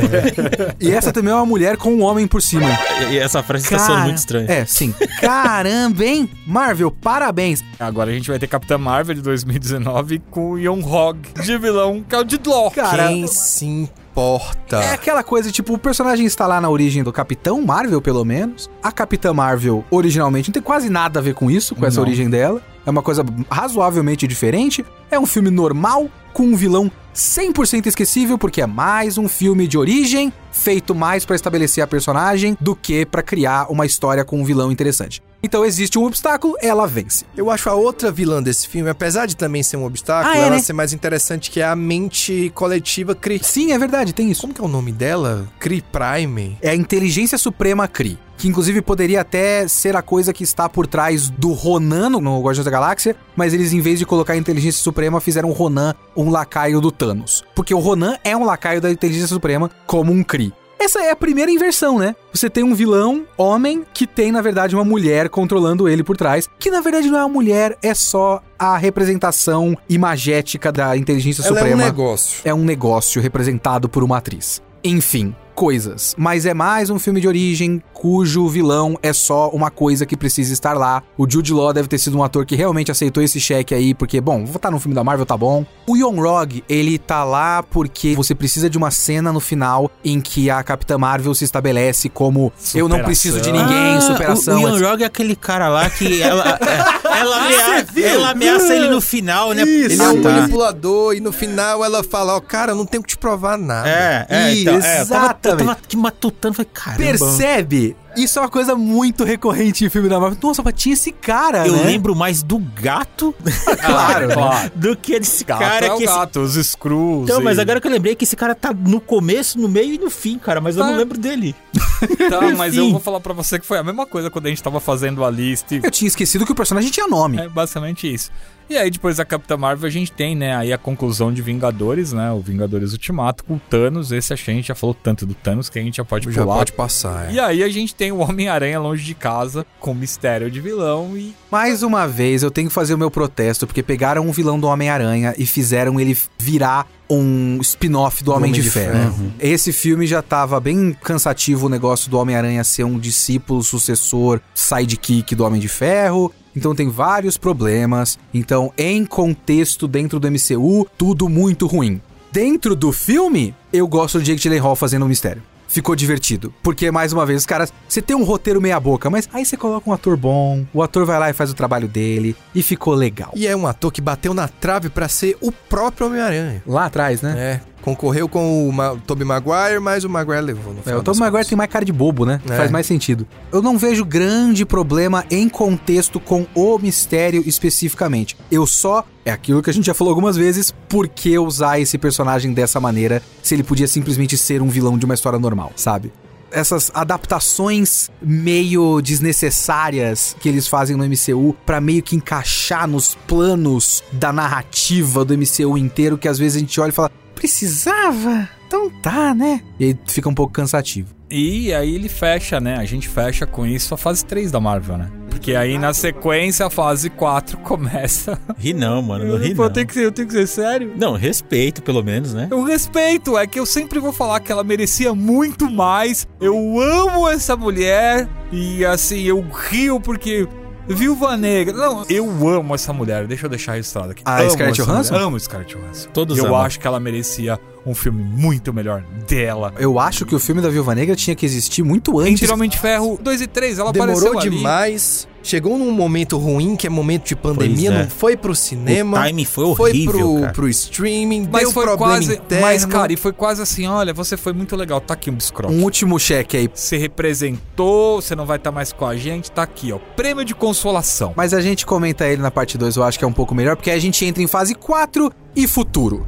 e essa também é uma mulher com um homem por cima. E essa frase está sendo muito estranha. É, sim. Caramba, hein? Marvel, parabéns. Agora a gente vai ter Capitã Marvel de 2019 9 com o Young Hog de vilão, que é o Didlock. Cara, Quem se importa? É aquela coisa, tipo, o personagem está lá na origem do Capitão Marvel, pelo menos. A Capitã Marvel, originalmente, não tem quase nada a ver com isso, com essa Não. origem dela. É uma coisa razoavelmente diferente. É um filme normal, com um vilão 100% esquecível, porque é mais um filme de origem, feito mais pra estabelecer a personagem do que pra criar uma história com um vilão interessante. Então existe um obstáculo, ela vence. Eu acho a outra vilã desse filme, apesar de também ser um obstáculo, Ah, é, ela né? ser mais interessante, que é a mente coletiva Kree. Sim, é verdade, tem isso. Como que é o nome dela? Kree Prime? É a Inteligência Suprema Kree. Que inclusive poderia até ser a coisa que está por trás do Ronan no- Guardiões da Galáxia, mas eles, em vez de colocar a Inteligência Suprema, fizeram o Ronan um lacaio do Thanos. Porque o Ronan é um lacaio da Inteligência Suprema como um Kree. Essa é a primeira inversão, né? Você tem um vilão, homem, que tem, na verdade, uma mulher controlando ele por trás. Que, na verdade, não é uma mulher, é só a representação imagética da Inteligência Ela é um Suprema negócio. é um negócio representado por uma atriz. Enfim, coisas. Mas é mais um filme de origem cujo vilão é só uma coisa que precisa estar lá. O Jude Law deve ter sido um ator que realmente aceitou esse cheque aí, porque, bom, vou estar no filme da Marvel, tá bom. O Young Rog, ele tá lá porque você precisa de uma cena no final em que a Capitã Marvel se estabelece como eu não Superação. preciso de ninguém, Ah, superação. O, o Ian etc. Rog é aquele cara lá que ela, é, ela, amea- ela ameaça ele no final, né? Isso. Ele é Ah, um tá. manipulador e no final ela fala, ó, cara, eu não tenho que te provar nada. É, é, Ih, então, é, eu tava, eu exatamente. tava aqui matutando, falei, caramba. Percebe? Isso é uma coisa muito recorrente em filme da Marvel. Nossa, mas tinha esse cara, Eu né? lembro mais do gato Claro, né? claro. do que desse Gato cara é o que esse... gato, os screws. Então, mas e- agora que eu lembrei que esse cara tá no começo, no meio e no fim, cara, mas eu Tá. não lembro dele. Tá, mas eu vou falar pra você que foi a mesma coisa quando a gente tava fazendo a lista. e- Eu tinha esquecido que o personagem tinha nome. É basicamente isso. E aí, depois da Capitã Marvel, a gente tem, né, aí a conclusão de Vingadores, né? O Vingadores Ultimato com o Thanos. Esse a gente já falou tanto do Thanos que a gente já pode Já pular. pode passar, é. E aí a gente tem o Homem-Aranha longe de casa, com mistério de vilão e. Mais uma vez, eu tenho que fazer o meu protesto, porque pegaram um vilão do Homem-Aranha e fizeram ele virar um spin-off do Homem, Homem de, de Ferro. Ferro. Esse filme já tava bem cansativo o negócio do Homem-Aranha ser um discípulo, sucessor, sidekick do Homem de Ferro. Então tem vários problemas. Então, em contexto dentro do MCU, tudo muito ruim. Dentro do filme, eu gosto do Jake Gyllenhaal fazendo um mistério. Ficou divertido. Porque, mais uma vez, os caras... Você tem um roteiro meia boca, mas aí você coloca um ator bom, o ator vai lá e faz o trabalho dele, e ficou legal. E é um ator que bateu na trave pra ser o próprio Homem-Aranha. Lá atrás, né? É, concorreu com o Ma Tobey Maguire, mas o Maguire levou no É, final o Tom das Maguire contas. tem mais cara de bobo, né? É. Faz mais sentido. Eu não vejo grande problema em contexto com o mistério especificamente. Eu só. É aquilo que a gente já falou algumas vezes. Por que usar esse personagem dessa maneira se ele podia simplesmente ser um vilão de uma história normal, sabe? Essas adaptações meio desnecessárias que eles fazem no MCU pra meio que encaixar nos planos da narrativa do MCU inteiro, que às vezes a gente olha e fala, precisava? Então tá, né? E aí fica um pouco cansativo. E aí ele fecha, né? A gente fecha com isso a fase 3 da Marvel, né? Porque aí na sequência a fase 4 começa. Ri não, mano, não ri Pô, não. eu tenho que ser, eu tenho que ser sério. Não, respeito pelo menos, né? Eu respeito, é que eu sempre vou falar que ela merecia muito mais. Eu amo essa mulher e assim, eu rio porque Viúva Negra. Não, eu amo essa mulher. Deixa eu deixar registrado aqui. A amo Scarlett Johansson? Amo Scarlett Johansson. Todos Eu amam. acho que ela merecia um filme muito melhor dela. Eu acho que o filme da Viúva Negra tinha que existir muito antes. Homem de Ferro 2 e 3, ela Demorou apareceu ali. demais. Chegou num momento ruim, que é momento de pandemia, Pois é. não foi pro cinema. O timing foi foi horrível, pro, cara. pro streaming, Mas deu foi problema quase. interno. Mas, cara, e foi quase assim: olha, você foi muito legal, tá aqui um biscroque. Um último cheque aí. Você representou, você não vai estar mais com a gente, tá aqui, ó. Prêmio de consolação. Mas a gente comenta ele na parte 2, eu acho que é um pouco melhor, porque aí a gente entra em fase 4 e futuro.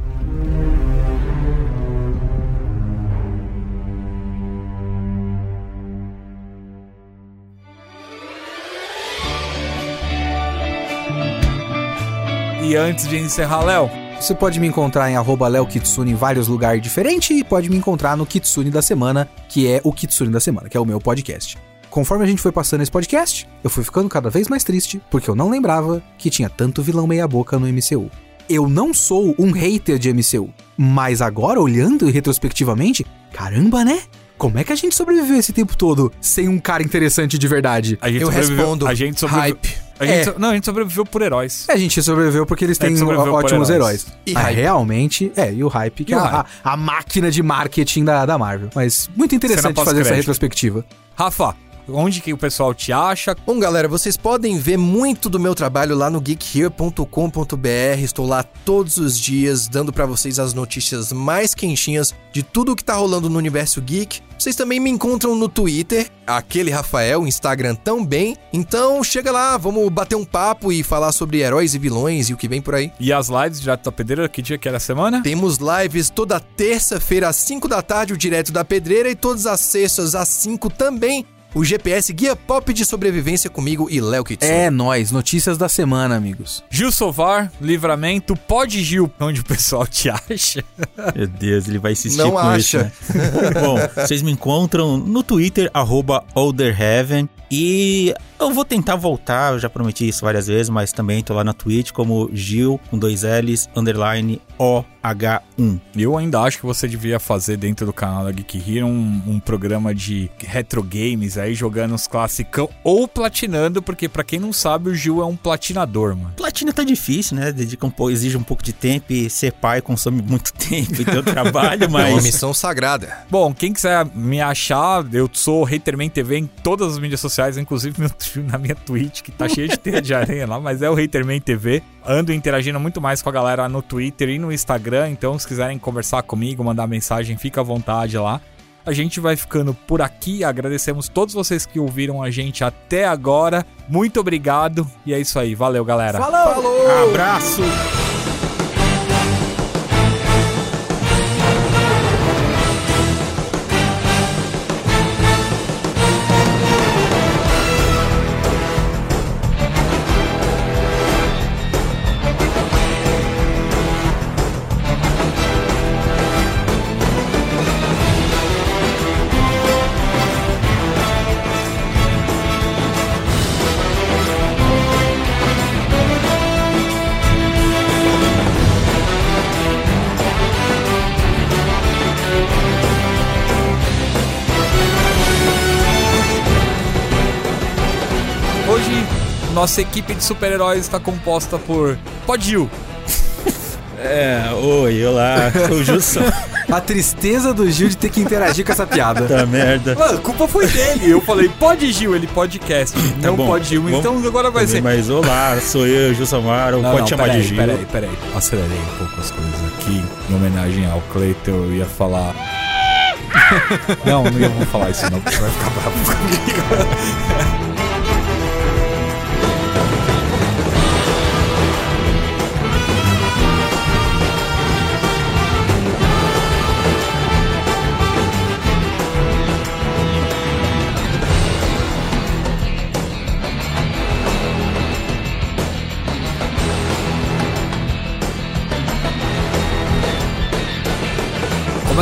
E antes de encerrar, Léo, Você pode me encontrar em arroba Léo Kitsune em vários lugares diferentes e pode me encontrar no Kitsune da Semana, que é o Kitsune da Semana, que é o meu podcast. Conforme a gente foi passando esse podcast, eu fui ficando cada vez mais triste, porque eu não lembrava que tinha tanto vilão meia-boca no MCU. Eu não sou um hater de MCU, mas agora, olhando retrospectivamente, caramba, né? Como é que a gente sobreviveu esse tempo todo sem um cara interessante de verdade? Eu respondo, A gente sobreviveu. hype. A gente É. so- Não, a gente sobreviveu por heróis. A gente sobreviveu porque eles gente têm ótimos heróis. heróis. E Ah, hype. realmente, é, e o hype, que E é o a, hype. a máquina de marketing da, da Marvel. Mas muito interessante fazer essa retrospectiva. Rafa, onde que o pessoal te acha? Bom, galera, vocês podem ver muito do meu trabalho lá no geekhere.com.br. Estou lá todos os dias dando pra vocês as notícias mais quentinhas de tudo que tá rolando no universo geek. Vocês também me encontram no Twitter, aquele Rafael, Instagram também. Então, chega lá, vamos bater um papo e falar sobre heróis e vilões e o que vem por aí. E as lives direto da pedreira, que dia que era a semana? Temos lives toda terça-feira às 5 da tarde, o Direto da Pedreira, e todas as sextas às 5 também, o GPS Guia Pop de Sobrevivência comigo e Léo Kitsune. É nóis, notícias da semana, amigos. Gil Sovar, Livramento, pode Gil, onde o pessoal te acha? Meu Deus, ele vai insistir Não com acha. isso, né? Bom, vocês me encontram no Twitter, arroba Olderheaven. E eu vou tentar voltar, eu já prometi isso várias vezes, mas também tô lá na Twitch como Gil, com dois L's, underline OH1. Eu ainda acho que você devia fazer dentro do canal da Geek Hero um, um programa de retro games aí, jogando os classicão ou platinando, porque pra quem não sabe, o Gil é um platinador, mano. Platina tá difícil, né? Dedica um pouco, exige um pouco de tempo e ser pai consome muito tempo e teu trabalho, É uma mas missão sagrada. Bom, quem quiser me achar, eu sou Haterman TV em todas as mídias sociais, inclusive meu- na minha Twitch, que tá cheia de teia de aranha lá, mas é o Haterman TV. Ando interagindo muito mais com a galera no Twitter e no Instagram, então se quiserem conversar comigo, mandar mensagem, fica à vontade lá. A gente vai ficando por aqui, agradecemos todos vocês que ouviram a gente até agora. Muito obrigado e é isso aí, valeu galera. Falou! abraço! Nossa equipe de super-heróis está composta por Podil, É, oi, olá, o Justo. A tristeza do Gil de ter que interagir com essa piada. Puta merda. Mano, a culpa foi dele. Eu falei, pode Gil, ele podcast. não bom. pode Gil. Vamos- Então agora vai ser. Mas olá, sou eu, Gil Não, pode não, chamar peraí, de Gil. Peraí, peraí. Acelerei um pouco as coisas aqui. Em homenagem ao Cleiton, eu ia falar. não, não ia vou falar isso não, porque você vai ficar bravo comigo.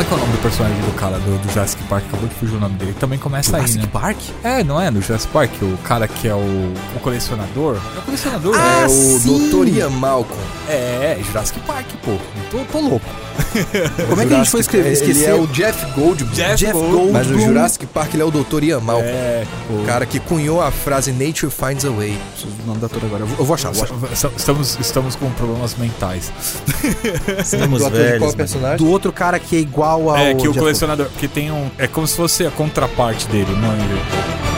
Como é que é o nome do personagem do cara do, do Jurassic Park? Acabou de fugir o nome dele. Também começa aí, Jurassic né? Park? É, não é? No Jurassic Park, o cara que é o, o colecionador. É o colecionador, Ah, né? é o. Dr. Ian Malcolm. É, é Jurassic Park, pô. Tô, tô louco. Como é que a gente foi escrever? Ele Esqueceu. é o Jeff Goldblum. Jeff Jeff Goldblum. Goldblum. Mas no Jurassic Park ele é o Dr. Ian Malcolm. É, O cara que cunhou a frase Nature finds a way. Preciso do nome da ator agora. Eu vou- Eu vou achar, vou achar. Estamos, estamos com problemas mentais. Estamos Do velhos. personagem? Do outro cara que é igual ao. é, que o colecionador. Porque tem um. É como se fosse a contraparte dele, não é?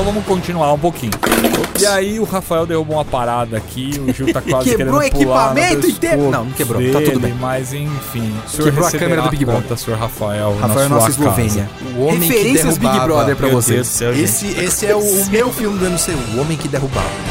Então vamos continuar um pouquinho. E aí o Rafael derrubou uma parada aqui, o Gil tá quase Quebrou querendo pular equipamento inteiro. Não, não quebrou, tá tudo dele, bem. Mas enfim, o senhor Quebrou a câmera do Big conta, senhor Rafael, Rafael é na nossa sua Eslovênia. O homem que Referências Big derrubava. Brother Deus vocês. do céu, gente. Esse, esse é o, o meu filme do MCU, O Homem que Derrubava.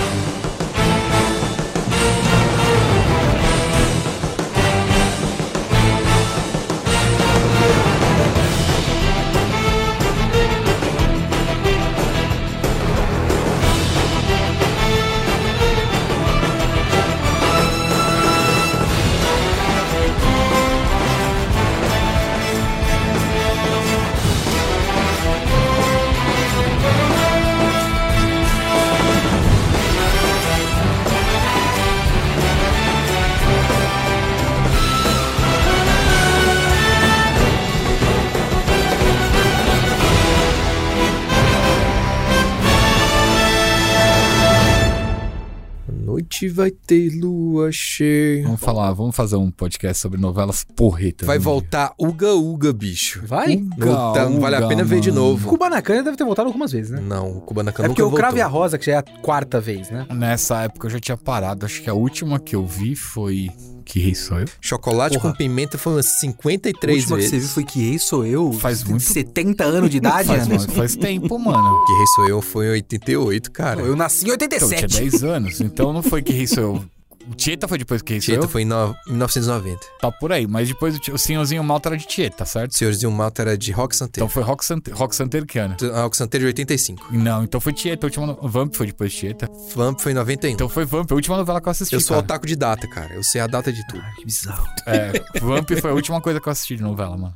Ter lua cheia. Vamos falar, vamos fazer um podcast sobre novelas porretas. Vai voltar Uga Uga, bicho. Vai? dia. Voltando, vale a pena ver de mano. novo. Kubanacan deve ter voltado algumas vezes, né? Não, o Kubanacan É nunca porque o voltou. Crave a Rosa, que já é a quarta vez, né? Nessa época eu já tinha parado. Acho que a última que eu vi foi. Que rei sou eu? Chocolate Porra. com pimenta foi umas A 53 última que vezes. você viu foi Que Rei Sou Eu. Faz muito- 70 anos de idade, faz, mano, faz tempo, mano. Que Rei Sou Eu foi em 88, cara. Eu nasci em Então, eu tinha 87. 10 anos, então não foi que rei sou eu. O Tieta foi depois que sou Tieta eu? foi em no- 1990. Tá por aí, mas depois o, o Senhorzinho Malta era de Tieta, certo? Senhorzinho Malta era de Rock Santeiro. Então foi Rock, Sante Rock Santeiro que ano? A Rock Santeiro de 85. Não, então foi Tieta, a última no... Vamp foi depois de Tieta. Vamp foi em 91. Então foi Vamp, a última novela que eu assisti, eu sou cara. otaku de data, cara. Eu sei a data de tudo. Que bizarro. É, Vamp foi a última coisa que eu assisti de novela, mano.